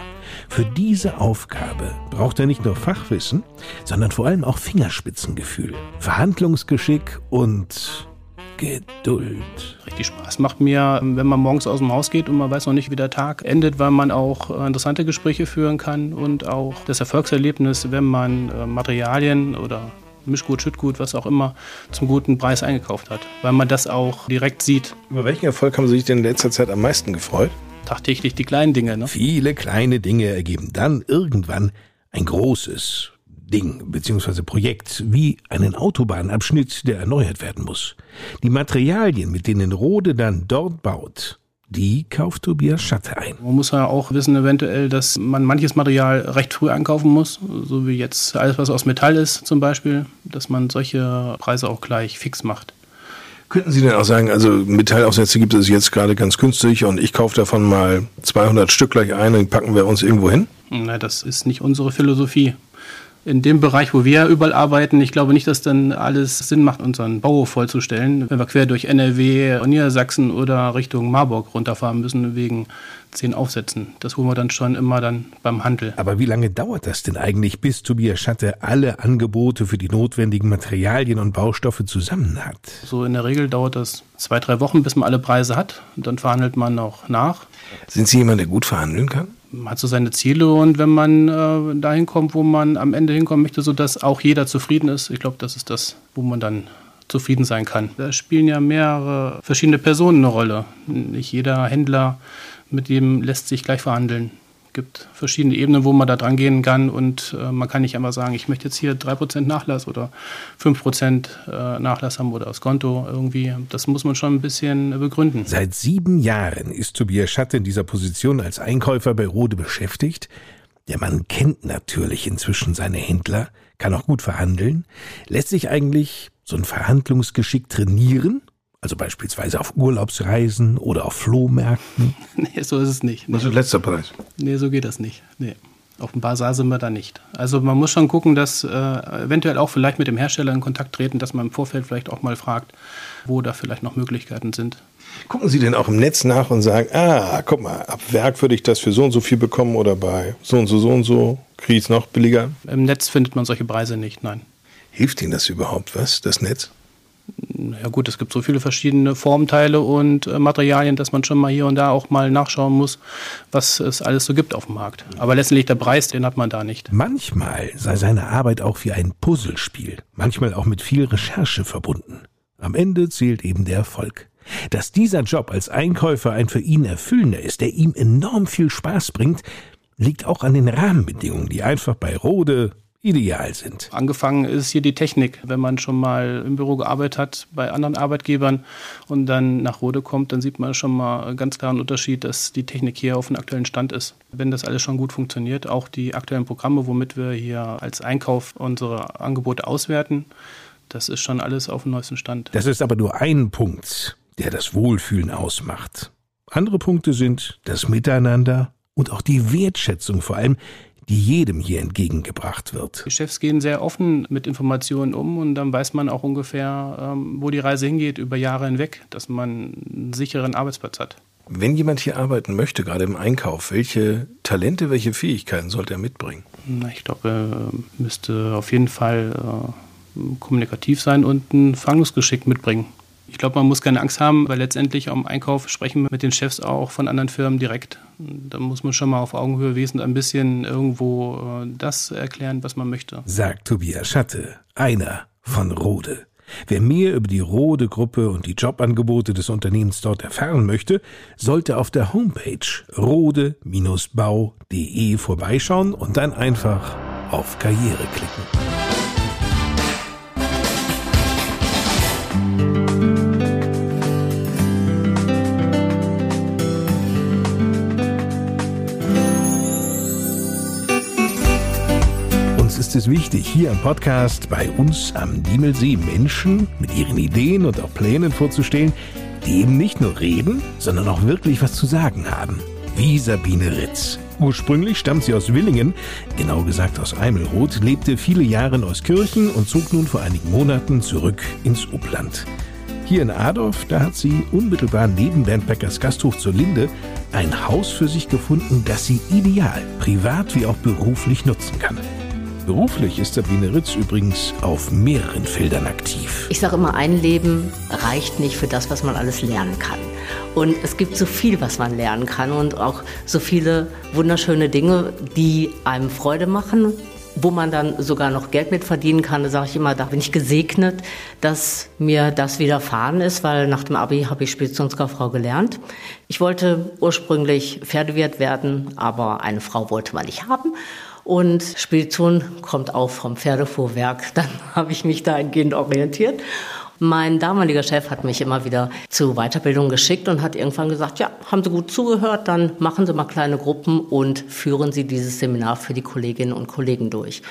S1: Für diese Aufgabe braucht er nicht nur Fachwissen, sondern vor allem auch Fingerspitzengefühl, Verhandlungsgeschick und Geduld.
S7: Richtig Spaß macht mir, wenn man morgens aus dem Haus geht und man weiß noch nicht, wie der Tag endet, weil man auch äh, interessante Gespräche führen kann und auch das Erfolgserlebnis, wenn man äh, Materialien oder Mischgut, Schüttgut, was auch immer, zum guten Preis eingekauft hat, weil man das auch direkt sieht.
S1: Über welchen Erfolg haben Sie sich denn in letzter Zeit am meisten gefreut?
S7: Tagtäglich die kleinen Dinge. Ne?
S1: Viele kleine Dinge ergeben dann irgendwann ein großes Ding bzw. Projekt wie einen Autobahnabschnitt, der erneuert werden muss. Die Materialien, mit denen Rode dann dort baut, die kauft Tobias Schatte ein.
S7: Man muss ja auch wissen, eventuell, dass man manches Material recht früh einkaufen muss, so wie jetzt alles, was aus Metall ist zum Beispiel, dass man solche Preise auch gleich fix macht.
S1: Könnten Sie denn auch sagen, also Metallaufsätze gibt es jetzt gerade ganz günstig und ich kaufe davon mal 200 Stück gleich ein und packen wir uns irgendwo hin?
S7: Nein, das ist nicht unsere Philosophie in dem Bereich, wo wir überall arbeiten, ich glaube nicht, dass dann alles Sinn macht, unseren Bau vollzustellen. Wenn wir quer durch NRW, Niedersachsen oder Richtung Marburg runterfahren müssen wegen zehn Aufsätzen. Das holen wir dann schon immer dann beim Handel.
S1: Aber wie lange dauert das denn eigentlich, bis Tobias Schatte alle Angebote für die notwendigen Materialien und Baustoffe zusammen hat?
S7: So in der Regel dauert das zwei, drei Wochen, bis man alle Preise hat. Und dann verhandelt man auch nach.
S1: Sind Sie jemand, der gut verhandeln kann?
S7: man hat so seine Ziele und wenn man äh, dahin kommt, wo man am Ende hinkommen möchte, sodass auch jeder zufrieden ist, ich glaube, das ist das, wo man dann zufrieden sein kann. Da spielen ja mehrere verschiedene Personen eine Rolle. Nicht jeder Händler, mit dem lässt sich gleich verhandeln gibt verschiedene Ebenen, wo man da dran gehen kann und äh, man kann nicht einfach sagen, ich möchte jetzt hier 3% Nachlass oder 5% äh, Nachlass haben oder aufs Konto irgendwie. Das muss man schon ein bisschen begründen.
S1: Seit sieben Jahren ist Tobias Schatte in dieser Position als Einkäufer bei Rode beschäftigt. Der Mann kennt natürlich inzwischen seine Händler, kann auch gut verhandeln, lässt sich eigentlich so ein Verhandlungsgeschick trainieren also beispielsweise auf Urlaubsreisen oder auf Flohmärkten?
S7: nee, so ist es nicht.
S1: Nee. Was ist der letzte Preis?
S7: Nee, so geht das nicht. Nee. Auf dem Basar sind wir da nicht. Also man muss schon gucken, dass äh, eventuell auch vielleicht mit dem Hersteller in Kontakt treten, dass man im Vorfeld vielleicht auch mal fragt, wo da vielleicht noch Möglichkeiten sind.
S1: Gucken Sie denn auch im Netz nach und sagen, ah, guck mal, ab Werk würde ich das für so und so viel bekommen oder bei so und so, so und so, kriege ich es noch billiger?
S7: Im Netz findet man solche Preise nicht, nein.
S1: Hilft Ihnen das überhaupt was, das Netz?
S7: Ja gut, es gibt so viele verschiedene Formteile und äh, Materialien, dass man schon mal hier und da auch mal nachschauen muss, was es alles so gibt auf dem Markt. Aber letztendlich der Preis, den hat man da nicht.
S1: Manchmal sei seine Arbeit auch wie ein Puzzlespiel, manchmal auch mit viel Recherche verbunden. Am Ende zählt eben der Erfolg. Dass dieser Job als Einkäufer ein für ihn erfüllender ist, der ihm enorm viel Spaß bringt, liegt auch an den Rahmenbedingungen, die einfach bei Rode ideal sind.
S7: Angefangen ist hier die Technik. Wenn man schon mal im Büro gearbeitet hat bei anderen Arbeitgebern und dann nach Rode kommt, dann sieht man schon mal ganz klar einen Unterschied, dass die Technik hier auf dem aktuellen Stand ist. Wenn das alles schon gut funktioniert, auch die aktuellen Programme, womit wir hier als Einkauf unsere Angebote auswerten, das ist schon alles auf dem neuesten Stand.
S1: Das ist aber nur ein Punkt, der das Wohlfühlen ausmacht. Andere Punkte sind das Miteinander und auch die Wertschätzung vor allem, die jedem hier entgegengebracht wird.
S7: Die Chefs gehen sehr offen mit Informationen um und dann weiß man auch ungefähr, ähm, wo die Reise hingeht über Jahre hinweg, dass man einen sicheren Arbeitsplatz hat.
S1: Wenn jemand hier arbeiten möchte, gerade im Einkauf, welche Talente, welche Fähigkeiten sollte er mitbringen?
S7: Ich glaube, er müsste auf jeden Fall äh, kommunikativ sein und ein Verhandlungsgeschick mitbringen. Ich glaube, man muss keine Angst haben, weil letztendlich am Einkauf sprechen wir mit den Chefs auch von anderen Firmen direkt. Da muss man schon mal auf Augenhöhe wesen, ein bisschen irgendwo äh, das erklären, was man möchte.
S1: Sagt Tobias Schatte, einer von Rode. Wer mehr über die Rode-Gruppe und die Jobangebote des Unternehmens dort erfahren möchte, sollte auf der Homepage rode-bau.de vorbeischauen und dann einfach auf Karriere klicken. Es wichtig, hier im Podcast bei uns am Diemelsee Menschen mit ihren Ideen und auch Plänen vorzustellen, die eben nicht nur reden, sondern auch wirklich was zu sagen haben. Wie Sabine Ritz. Ursprünglich stammt sie aus Willingen, genau gesagt aus Eimelroth, lebte viele Jahre in Euskirchen und zog nun vor einigen Monaten zurück ins Upland. Hier in Adorf, da hat sie unmittelbar neben Bernd Beckers Gasthof zur Linde ein Haus für sich gefunden, das sie ideal, privat wie auch beruflich nutzen kann. Beruflich ist Sabine Ritz übrigens auf mehreren Feldern aktiv.
S8: Ich sage immer, ein Leben reicht nicht für das, was man alles lernen kann. Und es gibt so viel, was man lernen kann und auch so viele wunderschöne Dinge, die einem Freude machen, wo man dann sogar noch Geld mit verdienen kann. Da sage ich immer, da bin ich gesegnet, dass mir das widerfahren ist, weil nach dem Abi habe ich Speditionskauffrau gelernt. Ich wollte ursprünglich Pferdewirt werden, aber eine Frau wollte man nicht haben. Und Spedition kommt auch vom Pferdefuhrwerk. Dann habe ich mich dahingehend orientiert. Mein damaliger Chef hat mich immer wieder zu Weiterbildung geschickt und hat irgendwann gesagt, ja, haben Sie gut zugehört, dann machen Sie mal kleine Gruppen und führen Sie dieses Seminar für die Kolleginnen und Kollegen durch.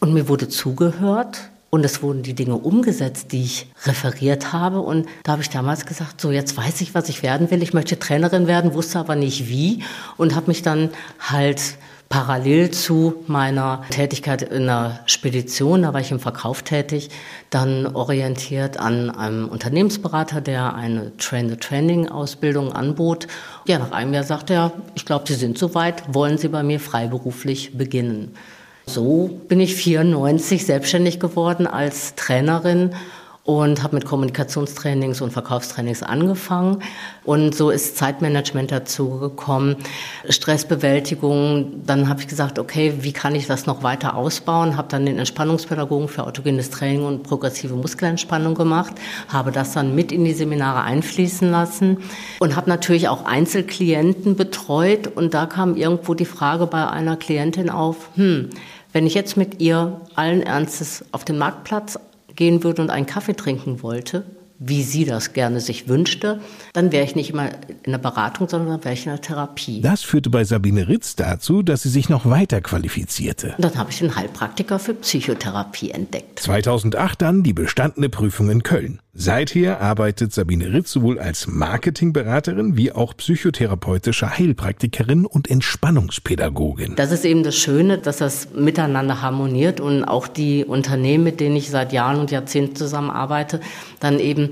S8: Und mir wurde zugehört und es wurden die Dinge umgesetzt, die ich referiert habe. Und da habe ich damals gesagt, so jetzt weiß ich, was ich werden will. Ich möchte Trainerin werden, wusste aber nicht wie und habe mich dann halt parallel zu meiner Tätigkeit in der Spedition, da war ich im Verkauf tätig, dann orientiert an einem Unternehmensberater, der eine Train-the-Training-Ausbildung anbot. Ja, nach einem Jahr sagte er, ich glaube, Sie sind soweit, wollen Sie bei mir freiberuflich beginnen. So bin ich 94 selbstständig geworden als Trainerin und habe mit Kommunikationstrainings und Verkaufstrainings angefangen. Und so ist Zeitmanagement dazu gekommen, Stressbewältigung. Dann habe ich gesagt, okay, wie kann ich das noch weiter ausbauen? Habe dann den Entspannungspädagogen für autogenes Training und progressive Muskelentspannung gemacht, habe das dann mit in die Seminare einfließen lassen und habe natürlich auch Einzelklienten betreut. Und da kam irgendwo die Frage bei einer Klientin auf, hm, wenn ich jetzt mit ihr allen Ernstes auf den Marktplatz gehen würde und einen Kaffee trinken wollte, wie sie das gerne sich wünschte, dann wäre ich nicht immer in der Beratung, sondern wäre ich in der Therapie.
S1: Das führte bei Sabine Ritz dazu, dass sie sich noch weiter qualifizierte.
S8: Und dann habe ich den Heilpraktiker für Psychotherapie entdeckt.
S1: 2008 dann die bestandene Prüfung in Köln. Seither arbeitet Sabine Ritz sowohl als Marketingberaterin wie auch psychotherapeutische Heilpraktikerin und Entspannungspädagogin.
S8: Das ist eben das Schöne, dass das miteinander harmoniert und auch die Unternehmen, mit denen ich seit Jahren und Jahrzehnten zusammenarbeite, dann eben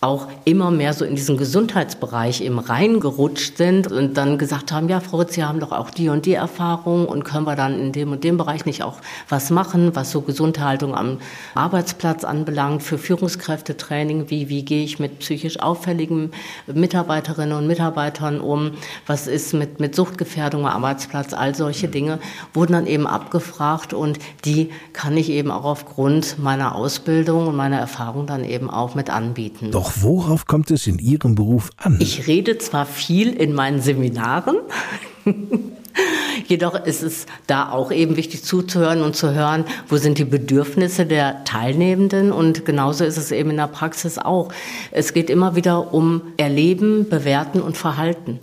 S8: auch immer mehr so in diesen Gesundheitsbereich eben reingerutscht sind und dann gesagt haben, ja, Frau Ritz, Sie haben doch auch die und die Erfahrung und können wir dann in dem und dem Bereich nicht auch was machen, was so Gesundhaltung am Arbeitsplatz anbelangt, für Führungskräftetraining, wie, wie gehe ich mit psychisch auffälligen Mitarbeiterinnen und Mitarbeitern um, was ist mit, mit Suchtgefährdung am Arbeitsplatz, all solche Dinge wurden dann eben abgefragt und die kann ich eben auch aufgrund meiner Ausbildung und meiner Erfahrung dann eben auch mit anbieten.
S1: Doch doch worauf kommt es in Ihrem Beruf an?
S8: Ich rede zwar viel in meinen Seminaren, Jedoch ist es da auch eben wichtig zuzuhören und zu hören, wo sind die Bedürfnisse der Teilnehmenden. Und genauso ist es eben in der Praxis auch. Es geht immer wieder um Erleben, Bewerten und Verhalten.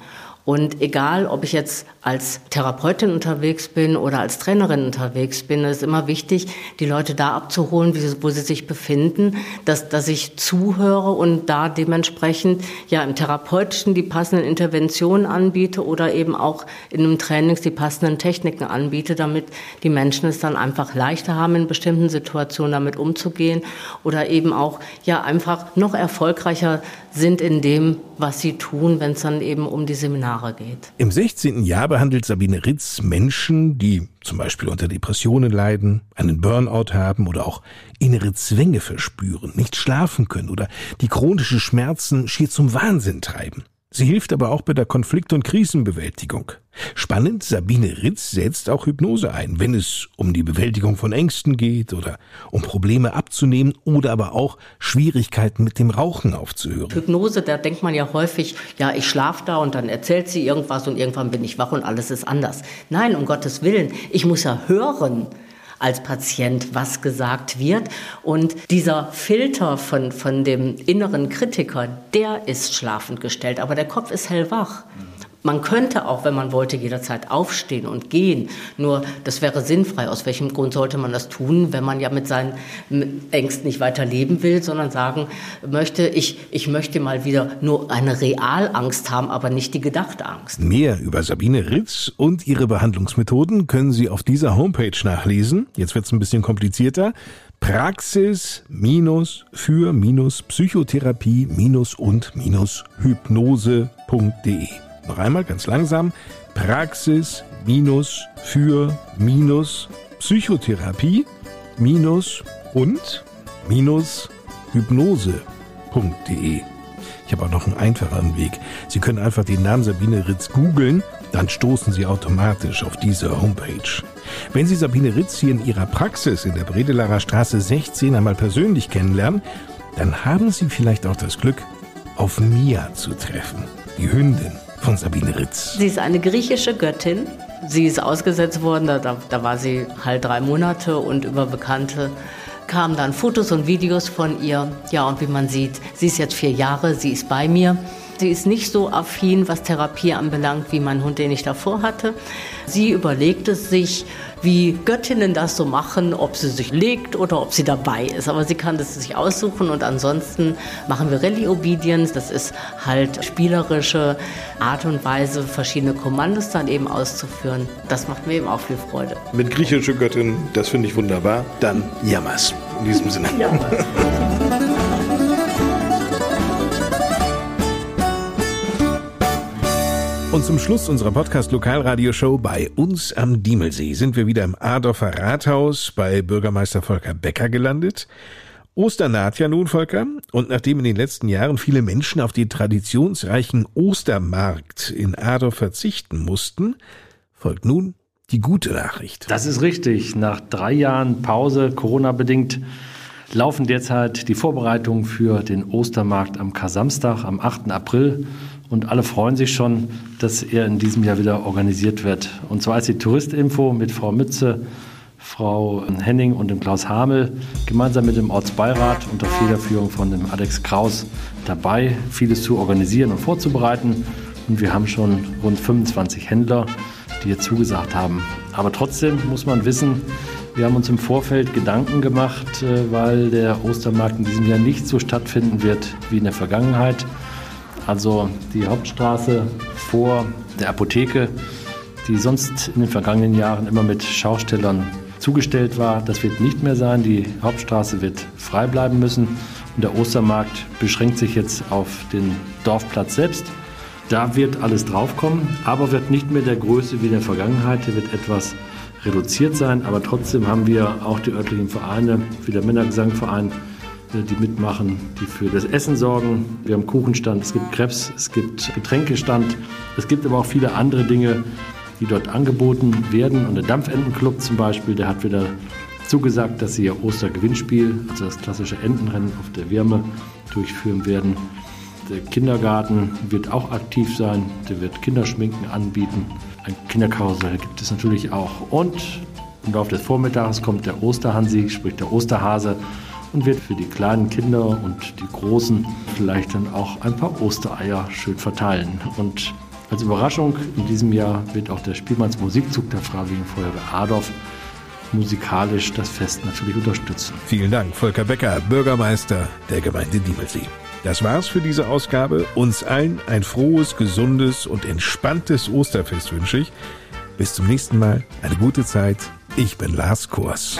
S8: Und egal, ob ich jetzt als Therapeutin unterwegs bin oder als Trainerin unterwegs bin, ist immer wichtig, die Leute da abzuholen, wo sie sich befinden, dass, dass ich zuhöre und da dementsprechend ja im Therapeutischen die passenden Interventionen anbiete oder eben auch in einem Trainings die passenden Techniken anbiete, damit die Menschen es dann einfach leichter haben, in bestimmten Situationen damit umzugehen oder eben auch ja einfach noch erfolgreicher sind in dem, was sie tun, wenn es dann eben um die Seminare geht.
S1: Im 16. Jahr behandelt Sabine Ritz Menschen, die zum Beispiel unter Depressionen leiden, einen Burnout haben oder auch innere Zwänge verspüren, nicht schlafen können oder die chronische Schmerzen schier zum Wahnsinn treiben. Sie hilft aber auch bei der Konflikt- und Krisenbewältigung. Spannend, Sabine Ritz setzt auch Hypnose ein, wenn es um die Bewältigung von Ängsten geht oder um Probleme abzunehmen oder aber auch Schwierigkeiten mit dem Rauchen aufzuhören.
S8: Hypnose, da denkt man ja häufig, ja, ich schlafe da und dann erzählt sie irgendwas und irgendwann bin ich wach und alles ist anders. Nein, um Gottes Willen, ich muss ja hören als Patient, was gesagt wird. Und dieser Filter von, von dem inneren Kritiker, der ist schlafend gestellt, aber der Kopf ist hellwach. Man könnte auch, wenn man wollte, jederzeit aufstehen und gehen. Nur das wäre sinnfrei. Aus welchem Grund sollte man das tun, wenn man ja mit seinen Ängsten nicht weiter leben will, sondern sagen möchte, ich, ich möchte mal wieder nur eine Realangst haben, aber nicht die gedachte Angst.
S1: Mehr über Sabine Ritz und ihre Behandlungsmethoden können Sie auf dieser Homepage nachlesen. Jetzt wird es ein bisschen komplizierter. Praxis-für-Psychotherapie- und-hypnose.de noch einmal ganz langsam. Praxis minus für minus Psychotherapie minus und minus Hypnose.de. Ich habe auch noch einen einfacheren Weg. Sie können einfach den Namen Sabine Ritz googeln, dann stoßen Sie automatisch auf diese Homepage. Wenn Sie Sabine Ritz hier in ihrer Praxis in der Bredelarer Straße 16 einmal persönlich kennenlernen, dann haben Sie vielleicht auch das Glück, auf Mia zu treffen, die Hündin von Sabine Ritz.
S8: Sie ist eine griechische Göttin. Sie ist ausgesetzt worden, da, da war sie halt drei Monate und über Bekannte kamen dann Fotos und Videos von ihr. Ja, und wie man sieht, sie ist jetzt vier Jahre, sie ist bei mir. Sie ist nicht so affin, was Therapie anbelangt, wie mein Hund, den ich davor hatte. Sie überlegt es sich, wie Göttinnen das so machen, ob sie sich legt oder ob sie dabei ist. Aber sie kann das sich aussuchen und ansonsten machen wir Rallye Obedience. Das ist halt spielerische Art und Weise, verschiedene Kommandos dann eben auszuführen. Das macht mir eben auch viel Freude.
S1: Mit griechischer Göttin, das finde ich wunderbar. Dann Jammers. In diesem Sinne. Jammers. Und zum Schluss unserer Podcast-Lokalradioshow bei uns am Diemelsee sind wir wieder im Adorfer Rathaus bei Bürgermeister Volker Becker gelandet. Ostern naht ja nun, Volker, und nachdem in den letzten Jahren viele Menschen auf den traditionsreichen Ostermarkt in Adorf verzichten mussten, folgt nun die gute Nachricht.
S9: Das ist richtig. Nach drei Jahren Pause, Corona-bedingt, laufen derzeit die Vorbereitungen für den Ostermarkt am Kasamstag, am 8. April. Und alle freuen sich schon, dass er in diesem Jahr wieder organisiert wird. Und zwar ist die Touristinfo mit Frau Mütze, Frau Henning und dem Klaus Hamel gemeinsam mit dem Ortsbeirat unter Federführung von dem Alex Kraus dabei, vieles zu organisieren und vorzubereiten. Und wir haben schon rund 25 Händler, die hier zugesagt haben. Aber trotzdem muss man wissen, wir haben uns im Vorfeld Gedanken gemacht, äh, weil der Ostermarkt in diesem Jahr nicht so stattfinden wird wie in der Vergangenheit. Also die Hauptstraße vor der Apotheke, die sonst in den vergangenen Jahren immer mit Schaustellern zugestellt war, das wird nicht mehr sein. Die Hauptstraße wird frei bleiben müssen. Und der Ostermarkt beschränkt sich jetzt auf den Dorfplatz selbst. Da wird alles draufkommen, aber wird nicht mehr der Größe wie in der Vergangenheit. Der wird etwas reduziert sein, aber trotzdem haben wir auch die örtlichen Vereine, wie der Männergesangverein, die mitmachen, die für das Essen sorgen. Wir haben Kuchenstand, es gibt Krebs, es gibt Getränkestand, es gibt aber auch viele andere Dinge, die dort angeboten werden. Und der Dampfentenclub zum Beispiel, der hat wieder zugesagt, dass sie ihr Ostergewinnspiel, also das klassische Entenrennen auf der Wärme, durchführen werden. Der Kindergarten wird auch aktiv sein, der wird Kinderschminken anbieten. Ein Kinderkarussell gibt es natürlich auch. Und im Laufe des Vormittags kommt der Osterhansi, sprich der Osterhase, und wird für die kleinen Kinder und die Großen vielleicht dann auch ein paar Ostereier schön verteilen. Und als Überraschung in diesem Jahr wird auch der Spielmanns Musikzug der Freiwilligen Feuerwehr Adorf musikalisch das Fest natürlich unterstützen.
S1: Vielen Dank, Volker Becker, Bürgermeister der Gemeinde Diemelsee. Das war's für diese Ausgabe. Uns allen ein frohes, gesundes und entspanntes Osterfest wünsche ich. Bis zum nächsten Mal. Eine gute Zeit. Ich bin Lars Kors.